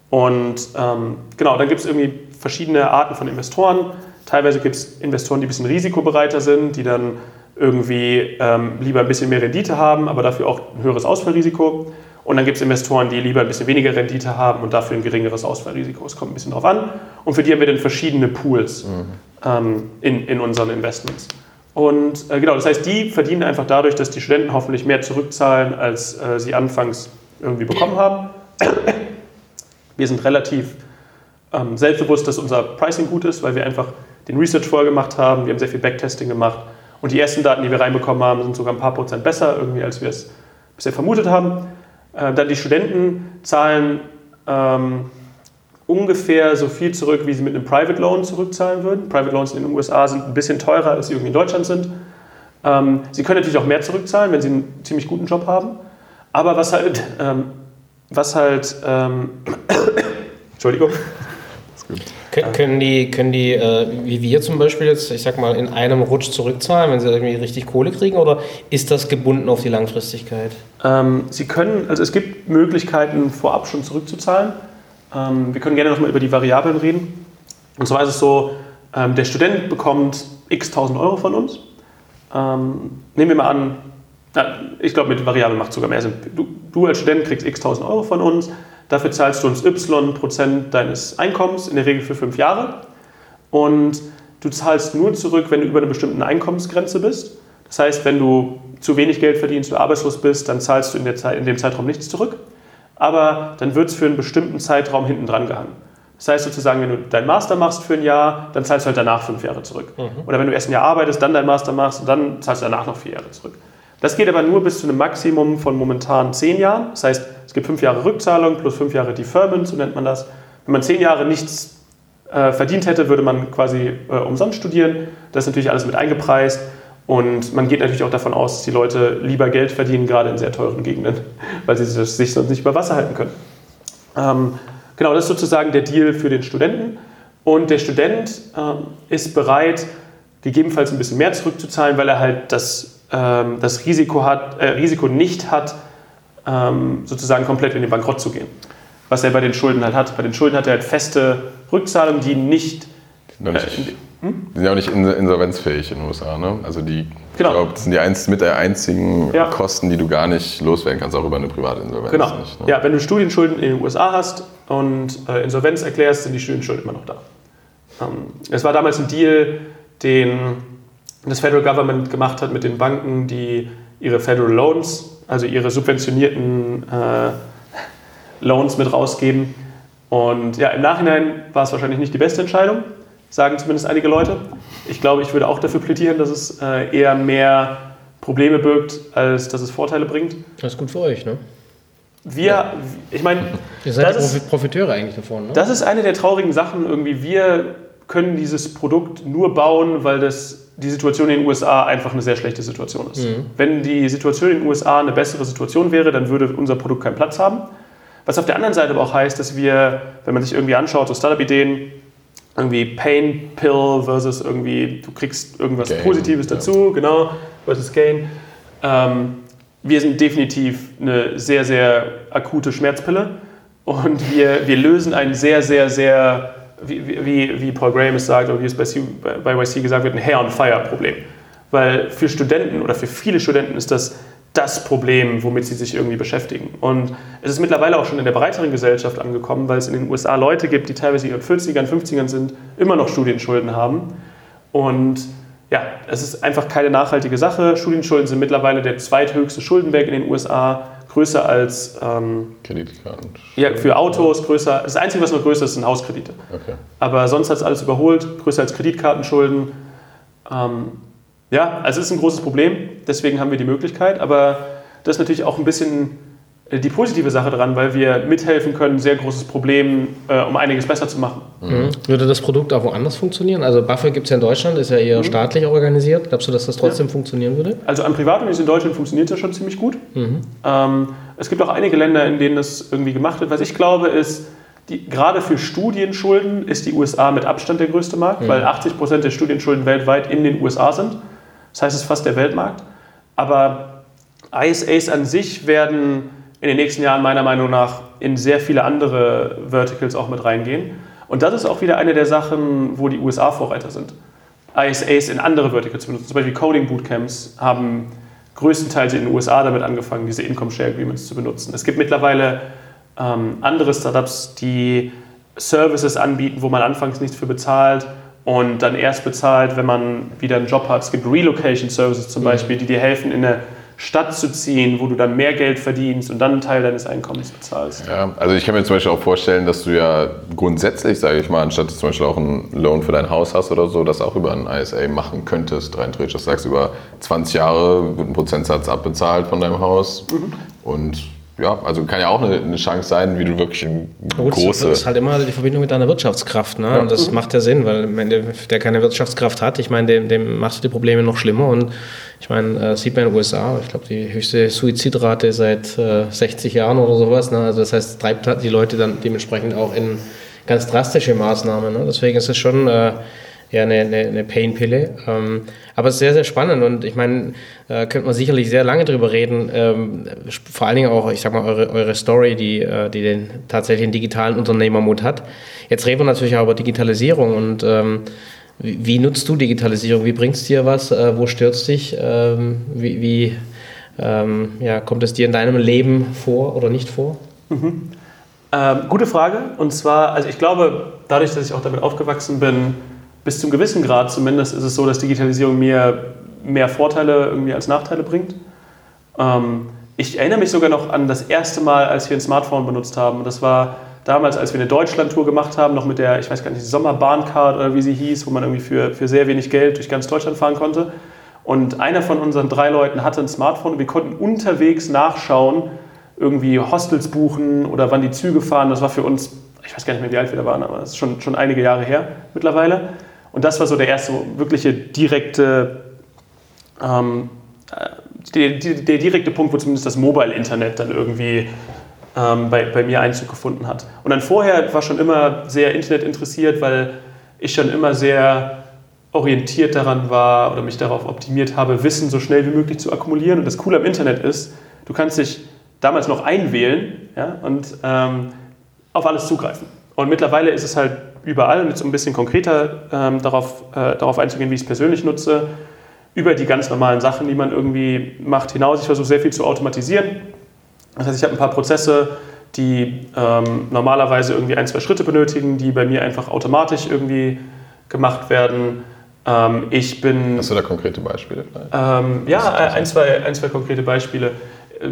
Und ähm, genau, dann gibt es irgendwie verschiedene Arten von Investoren. Teilweise gibt es Investoren, die ein bisschen risikobereiter sind, die dann irgendwie ähm, lieber ein bisschen mehr Rendite haben, aber dafür auch ein höheres Ausfallrisiko. Und dann gibt es Investoren, die lieber ein bisschen weniger Rendite haben und dafür ein geringeres Ausfallrisiko. Es kommt ein bisschen drauf an. Und für die haben wir dann verschiedene Pools mhm. ähm, in, in unseren Investments. Und äh, genau, das heißt, die verdienen einfach dadurch, dass die Studenten hoffentlich mehr zurückzahlen, als äh, sie anfangs irgendwie bekommen haben. Wir sind relativ ähm, selbstbewusst, dass unser Pricing gut ist, weil wir einfach den Research vorgemacht haben. Wir haben sehr viel Backtesting gemacht und die ersten Daten, die wir reinbekommen haben, sind sogar ein paar Prozent besser, irgendwie, als wir es bisher vermutet haben. Äh, dann die Studenten zahlen ähm, ungefähr so viel zurück, wie sie mit einem Private Loan zurückzahlen würden. Private Loans in den USA sind ein bisschen teurer, als sie irgendwie in Deutschland sind. Ähm, sie können natürlich auch mehr zurückzahlen, wenn sie einen ziemlich guten Job haben. Aber was halt, ähm, was halt, Entschuldigung, können die, können die äh, wie wir zum Beispiel jetzt, ich sag mal, in einem Rutsch zurückzahlen, wenn sie irgendwie richtig Kohle kriegen, oder ist das gebunden auf die Langfristigkeit? Ähm, sie können, also es gibt Möglichkeiten, vorab schon zurückzuzahlen. Ähm, wir können gerne nochmal über die Variablen reden. Und zwar ist es so, ähm, der Student bekommt x tausend Euro von uns. Ähm, nehmen wir mal an, na, ich glaube, mit Variablen macht es sogar mehr Sinn. Du, du als Student kriegst x tausend Euro von uns Dafür zahlst du uns y Prozent deines Einkommens, in der Regel für fünf Jahre. Und du zahlst nur zurück, wenn du über einer bestimmten Einkommensgrenze bist. Das heißt, wenn du zu wenig Geld verdienst, du arbeitslos bist, dann zahlst du in, der Zeit, in dem Zeitraum nichts zurück. Aber dann wird es für einen bestimmten Zeitraum hinten dran gehangen. Das heißt sozusagen, wenn du deinen Master machst für ein Jahr, dann zahlst du halt danach fünf Jahre zurück. Mhm. Oder wenn du erst ein Jahr arbeitest, dann deinen Master machst und dann zahlst du danach noch vier Jahre zurück. Das geht aber nur bis zu einem Maximum von momentan zehn Jahren. Das heißt, es gibt fünf Jahre Rückzahlung plus fünf Jahre Deferment, so nennt man das. wenn man zehn Jahre nichts äh, verdient hätte, würde man quasi äh, umsonst studieren. Das ist natürlich alles mit eingepreist. Und man geht natürlich auch davon aus, dass die Leute lieber Geld verdienen, gerade in sehr teuren Gegenden, weil sie sich sonst nicht über Wasser halten können. Ähm, genau, das ist sozusagen der Deal für den Studenten. Und der Student ähm, ist bereit, gegebenenfalls ein bisschen mehr zurückzuzahlen, weil er halt das, ähm, das Risiko, hat, äh, Risiko nicht hat, ähm, sozusagen komplett in den Bankrott zu gehen. Was er bei den Schulden halt hat. Bei den Schulden hat er halt feste Rückzahlungen, die nicht. Noch nicht äh, hm? Die sind ja auch nicht insolvenzfähig in den USA, ne? Also die, genau. ich glaube, das sind die einz, mit der einzigen Ja. Kosten, die du gar nicht loswerden kannst, auch über eine private Insolvenz. Genau. Nicht, ne? Ja, wenn du Studienschulden in den USA hast und äh, Insolvenz erklärst, sind die Studienschulden immer noch da. Ähm, es war damals ein Deal, den das Federal Government gemacht hat mit den Banken, die ihre Federal Loans, also ihre subventionierten äh, Loans mit rausgeben. Und ja, im Nachhinein war es wahrscheinlich nicht die beste Entscheidung, sagen zumindest einige Leute. Ich glaube, ich würde auch dafür plädieren, dass es äh, eher mehr Probleme birgt, als dass es Vorteile bringt. Das ist gut für euch, ne? Wir, ich meine, Ihr seid das ist, Profi- Profiteure eigentlich davon, ne? das ist eine der traurigen Sachen irgendwie. Wir können dieses Produkt nur bauen, weil das, die Situation in den USA einfach eine sehr schlechte Situation ist. Wenn die Situation in den USA eine bessere Situation wäre, dann würde unser Produkt keinen Platz haben. Was auf der anderen Seite aber auch heißt, dass wir, wenn man sich irgendwie anschaut, so Startup-Ideen, irgendwie Pain Pill versus irgendwie, du kriegst irgendwas Gain, Positives ja. dazu, genau, versus Gain. Ähm, wir sind definitiv eine sehr, sehr akute Schmerzpille und wir, wir lösen ein sehr, sehr, sehr, wie, wie, Paul Graham es sagt oder wie es bei, C, bei YC gesagt wird, ein Hair-on-Fire-Problem. Weil für Studenten oder für viele Studenten ist das das Problem, womit sie sich irgendwie beschäftigen. Und es ist mittlerweile auch schon in der breiteren Gesellschaft angekommen, weil es in den USA Leute gibt, die teilweise in ihren 40ern, 50ern sind, immer noch Studienschulden haben. Und ja, es ist einfach keine nachhaltige Sache. Studienschulden sind mittlerweile der zweithöchste Schuldenberg in den USA, größer als ähm, Kreditkarten. ja, für Autos, größer. Das Einzige, was noch größer ist, sind Hauskredite. Okay. Aber sonst hat es alles überholt, größer als Kreditkartenschulden. Ähm, ja, also es ist ein großes Problem, deswegen haben wir die Möglichkeit, aber das ist natürlich auch ein bisschen die positive Sache dran, weil wir mithelfen können, ein sehr großes Problem, äh, um einiges besser zu machen. Mhm. Würde das Produkt auch woanders funktionieren? Also BAföG gibt es ja in Deutschland, ist ja eher staatlich organisiert. Glaubst du, dass das trotzdem funktionieren würde? Also an Privatunis in Deutschland funktioniert das schon ziemlich gut. Ähm, es gibt auch einige Länder, in denen das irgendwie gemacht wird. Was ich glaube, ist, die, gerade für Studienschulden ist die USA mit Abstand der größte Markt, weil 80 Prozent der Studienschulden weltweit in den USA sind. Das heißt, es ist fast der Weltmarkt. Aber ISAs an sich werden in den nächsten Jahren meiner Meinung nach in sehr viele andere Verticals auch mit reingehen. Und das ist auch wieder eine der Sachen, wo die USA Vorreiter sind. ISAs in andere Verticals zu benutzen. Zum Beispiel Coding Bootcamps haben größtenteils in den USA damit angefangen, diese Income Share Agreements zu benutzen. Es gibt mittlerweile ähm, andere Startups, die Services anbieten, wo man anfangs nichts für bezahlt und dann erst bezahlt, wenn man wieder einen Job hat. Es gibt Relocation Services zum Beispiel, die dir helfen, in eine Stadt zu ziehen, wo du dann mehr Geld verdienst und dann einen Teil deines Einkommens bezahlst. Ja, also ich kann mir zum Beispiel auch vorstellen, dass du ja grundsätzlich, sage ich mal, anstatt zum Beispiel auch einen Loan für dein Haus hast oder so, das auch über einen ISA machen könntest, rein theoretisch. Das sagst über 20 Jahre guten Prozentsatz abbezahlt von deinem Haus. Und ja, also kann ja auch eine, eine Chance sein, wie du wirklich ein Na gut, große. Das ist halt immer die Verbindung mit deiner Wirtschaftskraft. Ne? Und das macht ja Sinn, weil wenn der, der keine Wirtschaftskraft hat, ich meine, dem, dem machst du die Probleme noch schlimmer. Und ich meine, äh, sieht man in den USA, ich glaube, die höchste Suizidrate seit äh, 60 Jahren oder sowas. Ne? Also das heißt, treibt halt die Leute dann dementsprechend auch in ganz drastische Maßnahmen. Ne? Deswegen ist es schon äh, ja, eine, eine, eine Pain-Pille. Ähm, aber es ist sehr, sehr spannend und ich meine, äh, könnte man sicherlich sehr lange drüber reden. Ähm, vor allen Dingen auch, ich sag mal, eure, eure Story, die, äh, die den tatsächlichen digitalen Unternehmermut hat. Jetzt reden wir natürlich auch über Digitalisierung und ähm, wie, wie nutzt du Digitalisierung? Wie bringst dir was? Äh, wo stört dich? Ähm, wie wie ähm, ja, kommt es dir in deinem Leben vor oder nicht vor? Ähm, gute Frage. Und zwar, also ich glaube, dadurch, dass ich auch damit aufgewachsen bin, bis zum gewissen Grad zumindest, ist es so, dass Digitalisierung mir mehr Vorteile irgendwie als Nachteile bringt. Ähm, ich erinnere mich sogar noch an das erste Mal, als wir ein Smartphone benutzt haben. Das war damals, als wir eine Deutschlandtour gemacht haben, noch mit der, ich weiß gar nicht, Sommerbahncard oder wie sie hieß, wo man irgendwie für, für sehr wenig Geld durch ganz Deutschland fahren konnte. Und einer von unseren drei Leuten hatte ein Smartphone und wir konnten unterwegs nachschauen, irgendwie Hostels buchen oder wann die Züge fahren. Das war für uns, ich weiß gar nicht mehr, wie alt wir da waren, aber das ist schon, schon einige Jahre her mittlerweile. Und das war so der erste wirkliche direkte, ähm, äh, der, der, direkte Punkt, wo zumindest das Mobile-Internet dann irgendwie ähm, bei, bei mir Einzug gefunden hat. Und dann vorher war schon immer sehr Internet interessiert, weil ich schon immer sehr orientiert daran war oder mich darauf optimiert habe, Wissen so schnell wie möglich zu akkumulieren. Und das Coole am Internet ist, du kannst dich damals noch einwählen ja, und ähm, auf alles zugreifen. Und mittlerweile ist es halt überall, und jetzt um ein bisschen konkreter ähm, darauf, äh, darauf einzugehen, wie ich es persönlich nutze, über die ganz normalen Sachen, die man irgendwie macht, hinaus. Ich versuche sehr viel zu automatisieren. Das heißt, ich habe ein paar Prozesse, die ähm, normalerweise irgendwie ein, zwei Schritte benötigen, die bei mir einfach automatisch irgendwie gemacht werden. Ähm, ich bin. Hast du da konkrete Beispiele? Ähm, ja, ein zwei, ein, zwei konkrete Beispiele. Äh,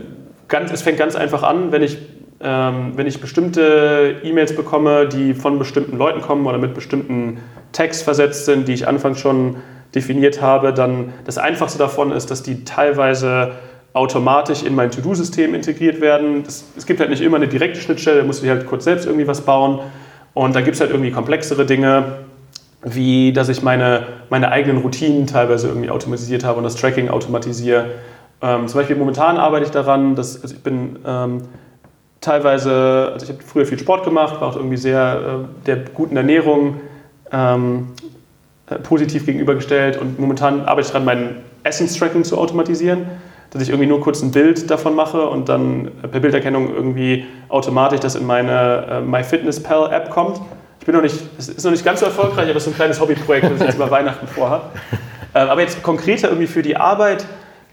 ganz, es fängt ganz einfach an, wenn ich, ähm, wenn ich bestimmte E-Mails bekomme, die von bestimmten Leuten kommen oder mit bestimmten Tags versetzt sind, die ich anfangs schon definiert habe, dann das Einfachste davon ist, dass die teilweise automatisch in mein To-Do-System integriert werden. Das, es gibt halt nicht immer eine direkte Schnittstelle, da musst du halt kurz selbst irgendwie was bauen. Und da gibt es halt irgendwie komplexere Dinge, wie dass ich meine, meine eigenen Routinen teilweise irgendwie automatisiert habe und das Tracking automatisiere. Ähm, zum Beispiel momentan arbeite ich daran, dass also ich bin ähm, teilweise, also ich habe früher viel Sport gemacht, war auch irgendwie sehr äh, der guten Ernährung ähm, äh, positiv gegenübergestellt und momentan arbeite ich daran, mein Essence-Tracking zu automatisieren dass ich irgendwie nur kurz ein Bild davon mache und dann per Bilderkennung irgendwie automatisch das in meine äh, MyFitnessPal-App kommt. Ich bin noch nicht, es ist noch nicht ganz so erfolgreich, aber es ist ein kleines Hobbyprojekt, das ich jetzt über Weihnachten vorhabe. Ähm, aber jetzt konkreter irgendwie für die Arbeit.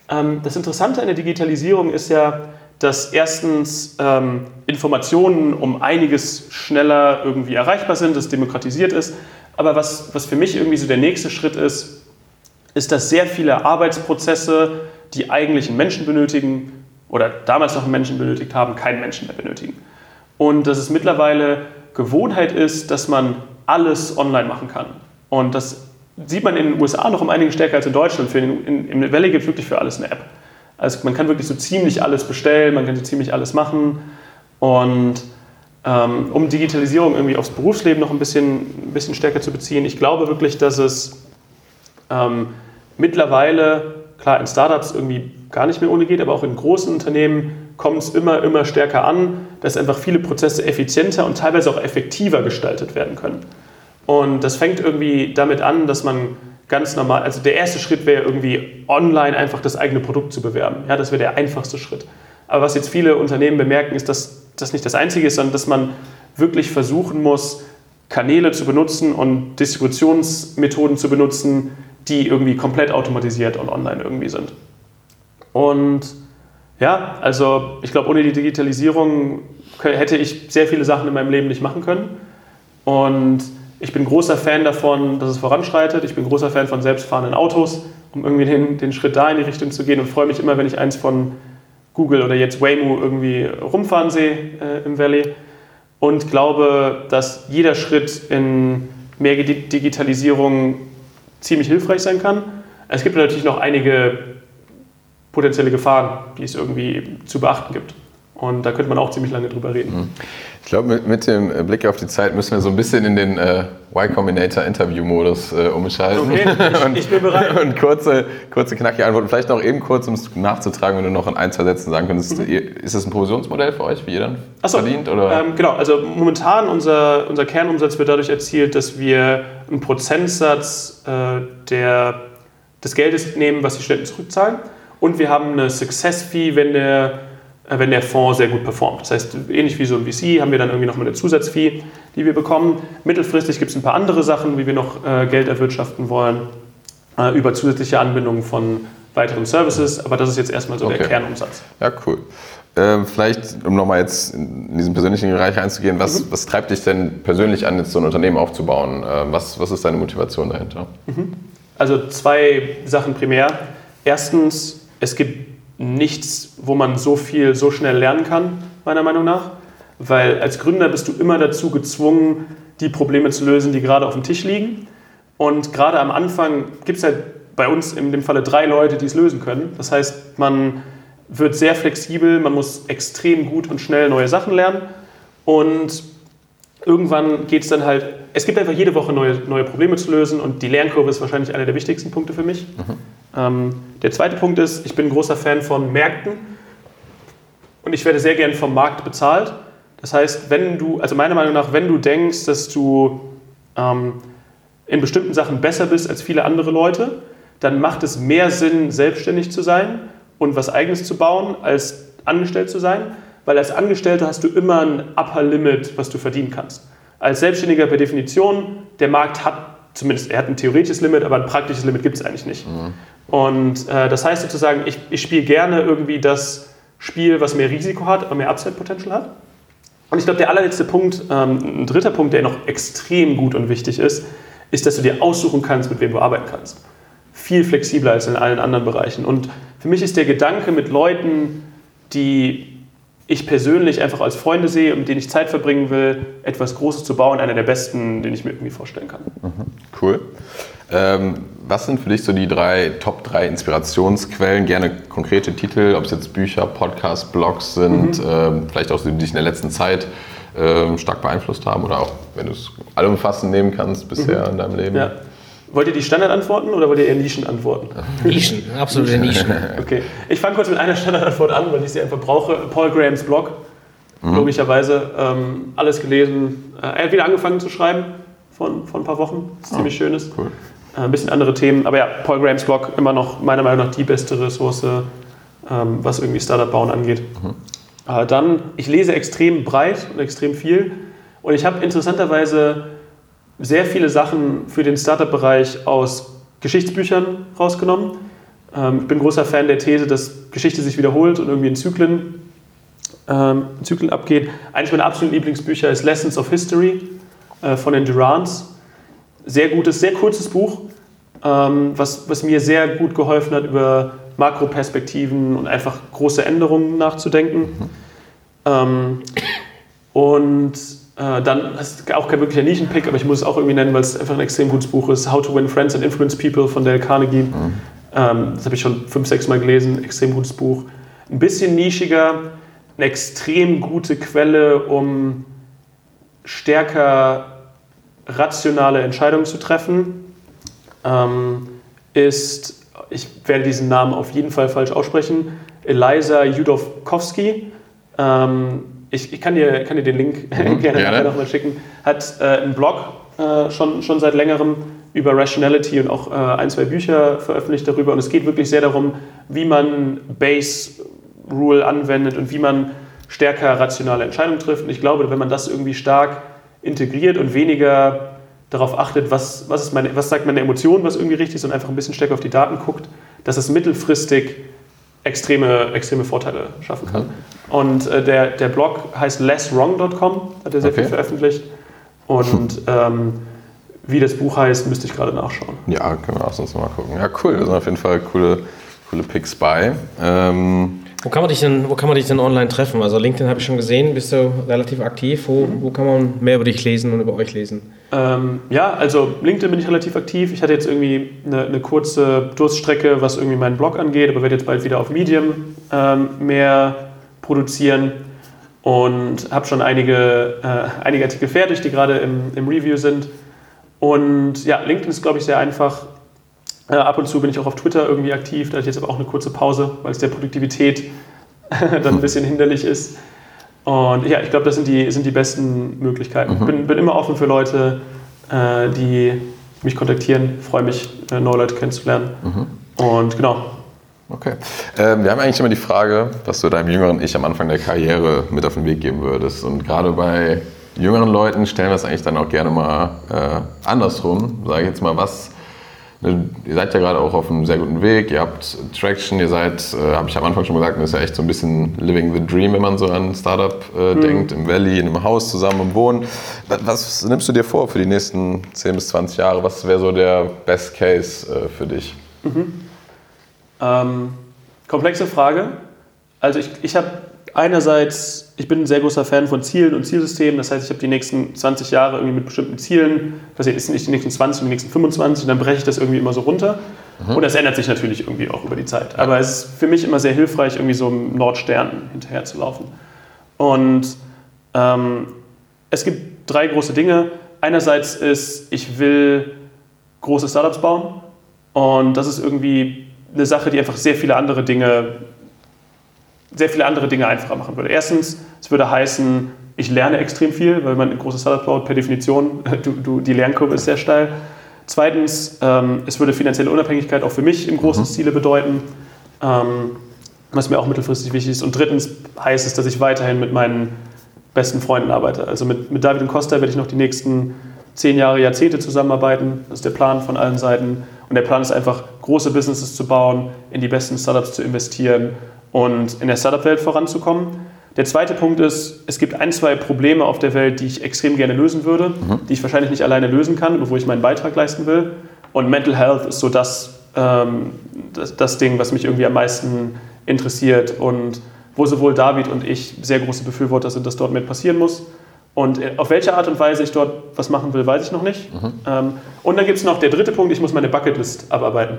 Ähm, das Interessante an der Digitalisierung ist ja, dass erstens ähm, Informationen um einiges schneller irgendwie erreichbar sind, dass demokratisiert ist. Aber was, was für mich irgendwie so der nächste Schritt ist, ist, dass sehr viele Arbeitsprozesse die eigentlich einen Menschen benötigen oder damals noch einen Menschen benötigt haben, keinen Menschen mehr benötigen. Und dass es mittlerweile Gewohnheit ist, dass man alles online machen kann. Und das sieht man in den USA noch um einiges stärker als in Deutschland. Für den, in, Im Valley gibt es wirklich für alles eine App. Also man kann wirklich so ziemlich alles bestellen, man kann so ziemlich alles machen. Und ähm, um Digitalisierung irgendwie aufs Berufsleben noch ein bisschen, ein bisschen stärker zu beziehen, ich glaube wirklich, dass es ähm, mittlerweile klar in Startups irgendwie gar nicht mehr ohne geht, aber auch in großen Unternehmen kommt es immer, immer stärker an, dass einfach viele Prozesse effizienter und teilweise auch effektiver gestaltet werden können. Und das fängt irgendwie damit an, dass man ganz normal, also der erste Schritt wäre irgendwie online einfach das eigene Produkt zu bewerben. Ja, das wäre der einfachste Schritt. Aber was jetzt viele Unternehmen bemerken, ist, dass das nicht das Einzige ist, sondern dass man wirklich versuchen muss, Kanäle zu benutzen und Distributionsmethoden zu benutzen, die irgendwie komplett automatisiert und online irgendwie sind. Und ja, also ich glaube, ohne die Digitalisierung hätte ich sehr viele Sachen in meinem Leben nicht machen können. Und ich bin großer Fan davon, dass es voranschreitet. Ich bin großer Fan von selbstfahrenden Autos, um irgendwie den, den Schritt da in die Richtung zu gehen und freue mich immer, wenn ich eins von Google oder jetzt Waymo irgendwie rumfahren sehe äh, im Valley. Und glaube, dass jeder Schritt in mehr Digitalisierung ziemlich hilfreich sein kann. Es gibt natürlich noch einige potenzielle Gefahren, die es irgendwie zu beachten gibt. Und da könnte man auch ziemlich lange drüber reden. Mhm. Ich glaube, mit, mit, dem Blick auf die Zeit müssen wir so ein bisschen in den äh, Y Combinator Interview-Modus äh, umschalten. Okay, ich, und, ich, bin bereit. Und kurze, kurze, knackige Antworten. Vielleicht noch eben kurz, um es nachzutragen, wenn du noch in ein, zwei Sätzen sagen könntest. Mhm. Ist das ein Provisionsmodell für euch, wie ihr dann so, verdient? Oder? Ähm, genau, also momentan unser, unser Kernumsatz wird dadurch erzielt, dass wir einen Prozentsatz äh, der, des Geldes nehmen, was die Studenten zurückzahlen. Und wir haben eine Success-Fee, wenn der wenn der Fonds sehr gut performt. Das heißt, ähnlich wie so ein VC haben wir dann irgendwie nochmal eine Zusatzfee, die wir bekommen. Mittelfristig gibt es ein paar andere Sachen, wie wir noch äh, Geld erwirtschaften wollen, äh, über zusätzliche Anbindungen von weiteren Services, aber das ist jetzt erstmal so okay. der Kernumsatz. Ja, cool. Äh, vielleicht, um nochmal jetzt in diesen persönlichen Bereich einzugehen, was, mhm. was treibt dich denn persönlich an, jetzt so ein Unternehmen aufzubauen? Äh, was, was ist deine Motivation dahinter? Mhm. Also zwei Sachen primär. Erstens, es gibt nichts, wo man so viel so schnell lernen kann, meiner Meinung nach. Weil als Gründer bist du immer dazu gezwungen, die Probleme zu lösen, die gerade auf dem Tisch liegen. Und gerade am Anfang gibt es halt bei uns in dem Falle drei Leute, die es lösen können. Das heißt, man wird sehr flexibel, man muss extrem gut und schnell neue Sachen lernen. Und irgendwann geht es dann halt, es gibt einfach jede Woche neue, neue Probleme zu lösen und die Lernkurve ist wahrscheinlich einer der wichtigsten Punkte für mich. Mhm. Ähm, der zweite Punkt ist, ich bin ein großer Fan von Märkten und ich werde sehr gern vom Markt bezahlt. Das heißt, wenn du, also meiner Meinung nach, wenn du denkst, dass du ähm, in bestimmten Sachen besser bist als viele andere Leute, dann macht es mehr Sinn, selbstständig zu sein und was Eigenes zu bauen, als angestellt zu sein weil als Angestellter hast du immer ein Upper Limit, was du verdienen kannst. Als Selbstständiger per Definition, der Markt hat zumindest, er hat ein theoretisches Limit, aber ein praktisches Limit gibt es eigentlich nicht. Mhm. Und äh, das heißt sozusagen, ich, ich spiele gerne irgendwie das Spiel, was mehr Risiko hat, aber mehr Upside-Potential hat. Und ich glaube, der allerletzte Punkt, ähm, ein dritter Punkt, der noch extrem gut und wichtig ist, ist, dass du dir aussuchen kannst, mit wem du arbeiten kannst. Viel flexibler als in allen anderen Bereichen. Und für mich ist der Gedanke, mit Leuten, die ich persönlich einfach als Freunde sehe mit denen ich Zeit verbringen will, etwas Großes zu bauen, einer der besten, den ich mir irgendwie vorstellen kann. Mhm, cool. Ähm, was sind für dich so die drei Top 3 Inspirationsquellen? Gerne konkrete Titel, ob es jetzt Bücher, Podcasts, Blogs sind, mhm. ähm, vielleicht auch die dich in der letzten Zeit ähm, stark beeinflusst haben oder auch, wenn du es allumfassend nehmen kannst bisher mhm. in deinem Leben. Ja. Wollt ihr die Standardantworten oder wollt ihr eher Nischen antworten? Nischen, absolute Nischen. Okay, ich fange kurz mit einer Standardantwort an, weil ich sie einfach brauche. Paul Grahams Blog, mhm. logischerweise. Ähm, alles gelesen. Äh, er hat wieder angefangen zu schreiben von, von ein paar Wochen, was oh, ziemlich schön ist. Cool. Äh, ein bisschen andere Themen, aber ja, Paul Grahams Blog immer noch meiner Meinung nach die beste Ressource, ähm, was irgendwie Startup bauen angeht. Mhm. Äh, dann, ich lese extrem breit und extrem viel und ich habe interessanterweise sehr viele Sachen für den Startup-Bereich aus Geschichtsbüchern rausgenommen. Ähm, ich bin großer Fan der These, dass Geschichte sich wiederholt und irgendwie in Zyklen, ähm, in Zyklen abgeht. Eines meiner absoluten Lieblingsbücher ist Lessons of History äh, von den Durants. Sehr gutes, sehr kurzes Buch, ähm, was, was mir sehr gut geholfen hat, über Makroperspektiven und einfach große Änderungen nachzudenken. Mhm. Ähm, und äh, dann ist auch kein wirklicher Nischenpick, aber ich muss es auch irgendwie nennen, weil es einfach ein extrem gutes Buch ist. How to Win Friends and Influence People von Dale Carnegie. Mhm. Ähm, das habe ich schon fünf, sechs Mal gelesen. Extrem gutes Buch. Ein bisschen nischiger, eine extrem gute Quelle, um stärker rationale Entscheidungen zu treffen, ähm, ist, ich werde diesen Namen auf jeden Fall falsch aussprechen, Eliza Judowkowski. Ähm, ich, ich kann, dir, kann dir den Link mhm, gerne, gerne. nochmal schicken. Hat äh, einen Blog äh, schon, schon seit längerem über Rationality und auch äh, ein, zwei Bücher veröffentlicht darüber. Und es geht wirklich sehr darum, wie man Base Rule anwendet und wie man stärker rationale Entscheidungen trifft. Und ich glaube, wenn man das irgendwie stark integriert und weniger darauf achtet, was, was, ist meine, was sagt meine Emotion, was irgendwie richtig ist und einfach ein bisschen stärker auf die Daten guckt, dass es mittelfristig extreme, extreme Vorteile schaffen kann. Mhm. Und äh, der, der Blog heißt lesswrong.com, hat er sehr okay. viel veröffentlicht. Und ähm, wie das Buch heißt, müsste ich gerade nachschauen. Ja, können wir auch sonst mal gucken. Ja, cool. Da sind auf jeden Fall coole, coole Picks bei. Ähm wo kann, man dich denn, wo kann man dich denn online treffen? Also LinkedIn habe ich schon gesehen, bist du relativ aktiv. Wo, wo kann man mehr über dich lesen und über euch lesen? Ähm, ja, also LinkedIn bin ich relativ aktiv. Ich hatte jetzt irgendwie eine, eine, kurze Durststrecke, was irgendwie meinen Blog angeht, aber werde jetzt bald wieder auf Medium ähm, mehr produzieren und habe schon einige, äh, einige Artikel fertig, die gerade im, im Review sind. Und ja, LinkedIn ist, glaube ich, sehr einfach. Äh, ab und zu bin ich auch auf Twitter irgendwie aktiv, da hatte ich jetzt aber auch eine kurze Pause, weil es der Produktivität dann ein bisschen hinderlich ist. Und ja, ich glaube, das sind die, sind die besten Möglichkeiten. Mhm. Bin, bin immer offen für Leute, äh, die mich kontaktieren. Freue mich, äh, neue Leute kennenzulernen. Mhm. Und genau. Okay. Ähm, wir haben eigentlich immer die Frage, was du deinem jüngeren Ich am Anfang der Karriere mit auf den Weg geben würdest. Und gerade bei jüngeren Leuten stellen wir es eigentlich dann auch gerne mal äh, andersrum. Sage ich jetzt mal, was ihr seid ja gerade auch auf einem sehr guten Weg, ihr habt Traction, ihr seid, äh, habe ich am Anfang schon gesagt, das ist ja echt so ein bisschen living the dream, wenn man so an Startup äh, mhm. denkt, im Valley, in einem Haus zusammen im Wohnen. Was, was, nimmst du dir vor für die nächsten 10 bis 20 Jahre? Was wäre so der Best Case äh, für dich? Mhm. Ähm, komplexe Frage. Also ich, ich habe einerseits, ich bin ein sehr großer Fan von Zielen und Zielsystemen. Das heißt, ich habe die nächsten 20 Jahre irgendwie mit bestimmten Zielen. Das sind nicht die nächsten 20, die nächsten 25. Und dann breche ich das irgendwie immer so runter. Mhm. Und das ändert sich natürlich irgendwie auch über die Zeit. Aber es ist für mich immer sehr hilfreich, irgendwie so einem Nordstern hinterher zu laufen. Und ähm, es gibt drei große Dinge. Einerseits ist, ich will große Startups bauen und das ist irgendwie eine Sache, die einfach sehr viele andere Dinge, sehr viele andere Dinge einfacher machen würde. Erstens, es würde heißen, ich lerne extrem viel, weil man ein großes Startup baut, per Definition, du, du, die Lernkurve ist sehr steil. Zweitens, ähm, es würde finanzielle Unabhängigkeit auch für mich im großen mhm. Stile bedeuten, ähm, was mir auch mittelfristig wichtig ist. Und drittens heißt es, dass ich weiterhin mit meinen besten Freunden arbeite. Also mit, mit David und Costa werde ich noch die nächsten zehn Jahre, Jahrzehnte zusammenarbeiten. Das ist der Plan von allen Seiten. Und der Plan ist einfach, große Businesses zu bauen, in die besten Startups zu investieren und in der Startup-Welt voranzukommen. Der zweite Punkt ist, es gibt ein, zwei Probleme auf der Welt, die ich extrem gerne lösen würde, mhm. die ich wahrscheinlich nicht alleine lösen kann, wo ich meinen Beitrag leisten will. Und Mental Health ist so das, ähm, das, das Ding, was mich irgendwie am meisten interessiert und wo sowohl David und ich sehr große Befürworter sind, dass dort mit passieren muss. Und äh, auf welche Art und Weise ich dort was machen will, weiß ich noch nicht. Mhm. Ähm, und dann gibt es noch der dritte Punkt, ich muss meine Bucketlist abarbeiten.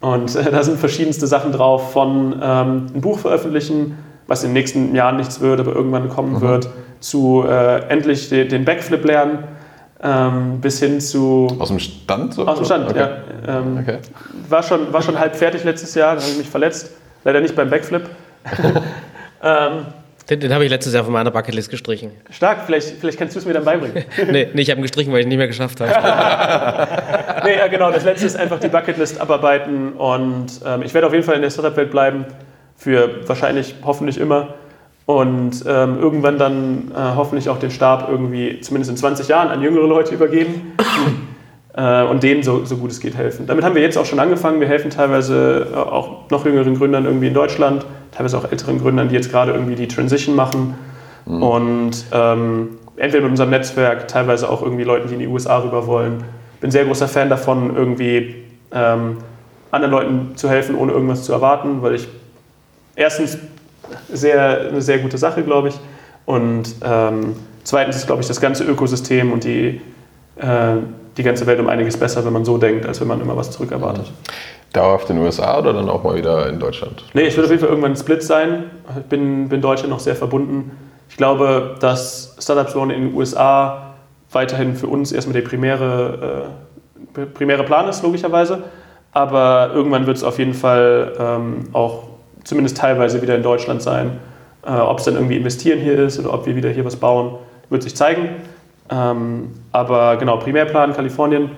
Und äh, da sind verschiedenste Sachen drauf, von ähm, ein Buch veröffentlichen, was in den nächsten Jahren nichts wird, aber irgendwann kommen mhm. wird, zu äh, endlich de, den Backflip lernen, ähm, bis hin zu... Aus dem Stand? So? Aus dem Stand, okay. ja. Ähm, okay. War, schon, war schon halb fertig letztes Jahr, da habe ich mich verletzt. Leider nicht beim Backflip. den, den habe ich letztes Jahr von meiner Bucketlist gestrichen. Stark, vielleicht, vielleicht kannst du es mir dann beibringen. nee, nee, ich habe ihn gestrichen, weil ich ihn nicht mehr geschafft habe. nee, ja, genau, das letzte ist einfach die Bucketlist abarbeiten und ähm, ich werde auf jeden Fall in der Startup-Welt bleiben für wahrscheinlich hoffentlich immer und ähm, irgendwann dann äh, hoffentlich auch den Stab irgendwie zumindest in 20 Jahren an jüngere Leute übergeben äh, und denen so, so gut es geht helfen. Damit haben wir jetzt auch schon angefangen. Wir helfen teilweise äh, auch noch jüngeren Gründern irgendwie in Deutschland, teilweise auch älteren Gründern, die jetzt gerade irgendwie die Transition machen mhm. und ähm, entweder mit unserem Netzwerk, teilweise auch irgendwie Leuten, die in die USA rüber wollen. Bin sehr großer Fan davon, irgendwie ähm, anderen Leuten zu helfen, ohne irgendwas zu erwarten, weil ich erstens sehr, eine sehr gute Sache, glaube ich. Und ähm, zweitens ist, glaube ich, das ganze Ökosystem und die, äh, die ganze Welt um einiges besser, wenn man so denkt, als wenn man immer was zurückerwartet. Dauerhaft in den USA oder dann auch mal wieder in Deutschland? Nee, ich würde auf jeden Fall irgendwann ein Split sein. Ich bin, bin Deutschland noch sehr verbunden. Ich glaube, dass Startups in den USA weiterhin für uns erstmal der primäre, äh, primäre Plan ist, logischerweise. Aber irgendwann wird es auf jeden Fall ähm, auch zumindest teilweise wieder in Deutschland sein. Äh, ob es dann irgendwie investieren hier ist oder ob wir wieder hier was bauen, wird sich zeigen. Ähm, aber genau, Primärplan Kalifornien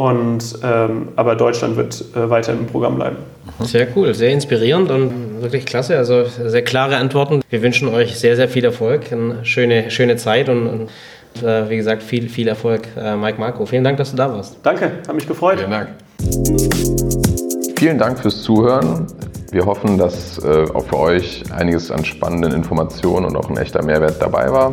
und ähm, aber Deutschland wird äh, weiter im Programm bleiben. Sehr cool, sehr inspirierend und wirklich klasse. Also sehr klare Antworten. Wir wünschen euch sehr, sehr viel Erfolg, eine schöne, schöne Zeit und, und äh, wie gesagt, viel, viel Erfolg, äh, Mike Marco. Vielen Dank, dass du da warst. Danke, hat mich gefreut. Vielen Dank. Vielen Dank fürs Zuhören. Wir hoffen, dass äh, auch für euch einiges an spannenden Informationen und auch ein echter Mehrwert dabei war.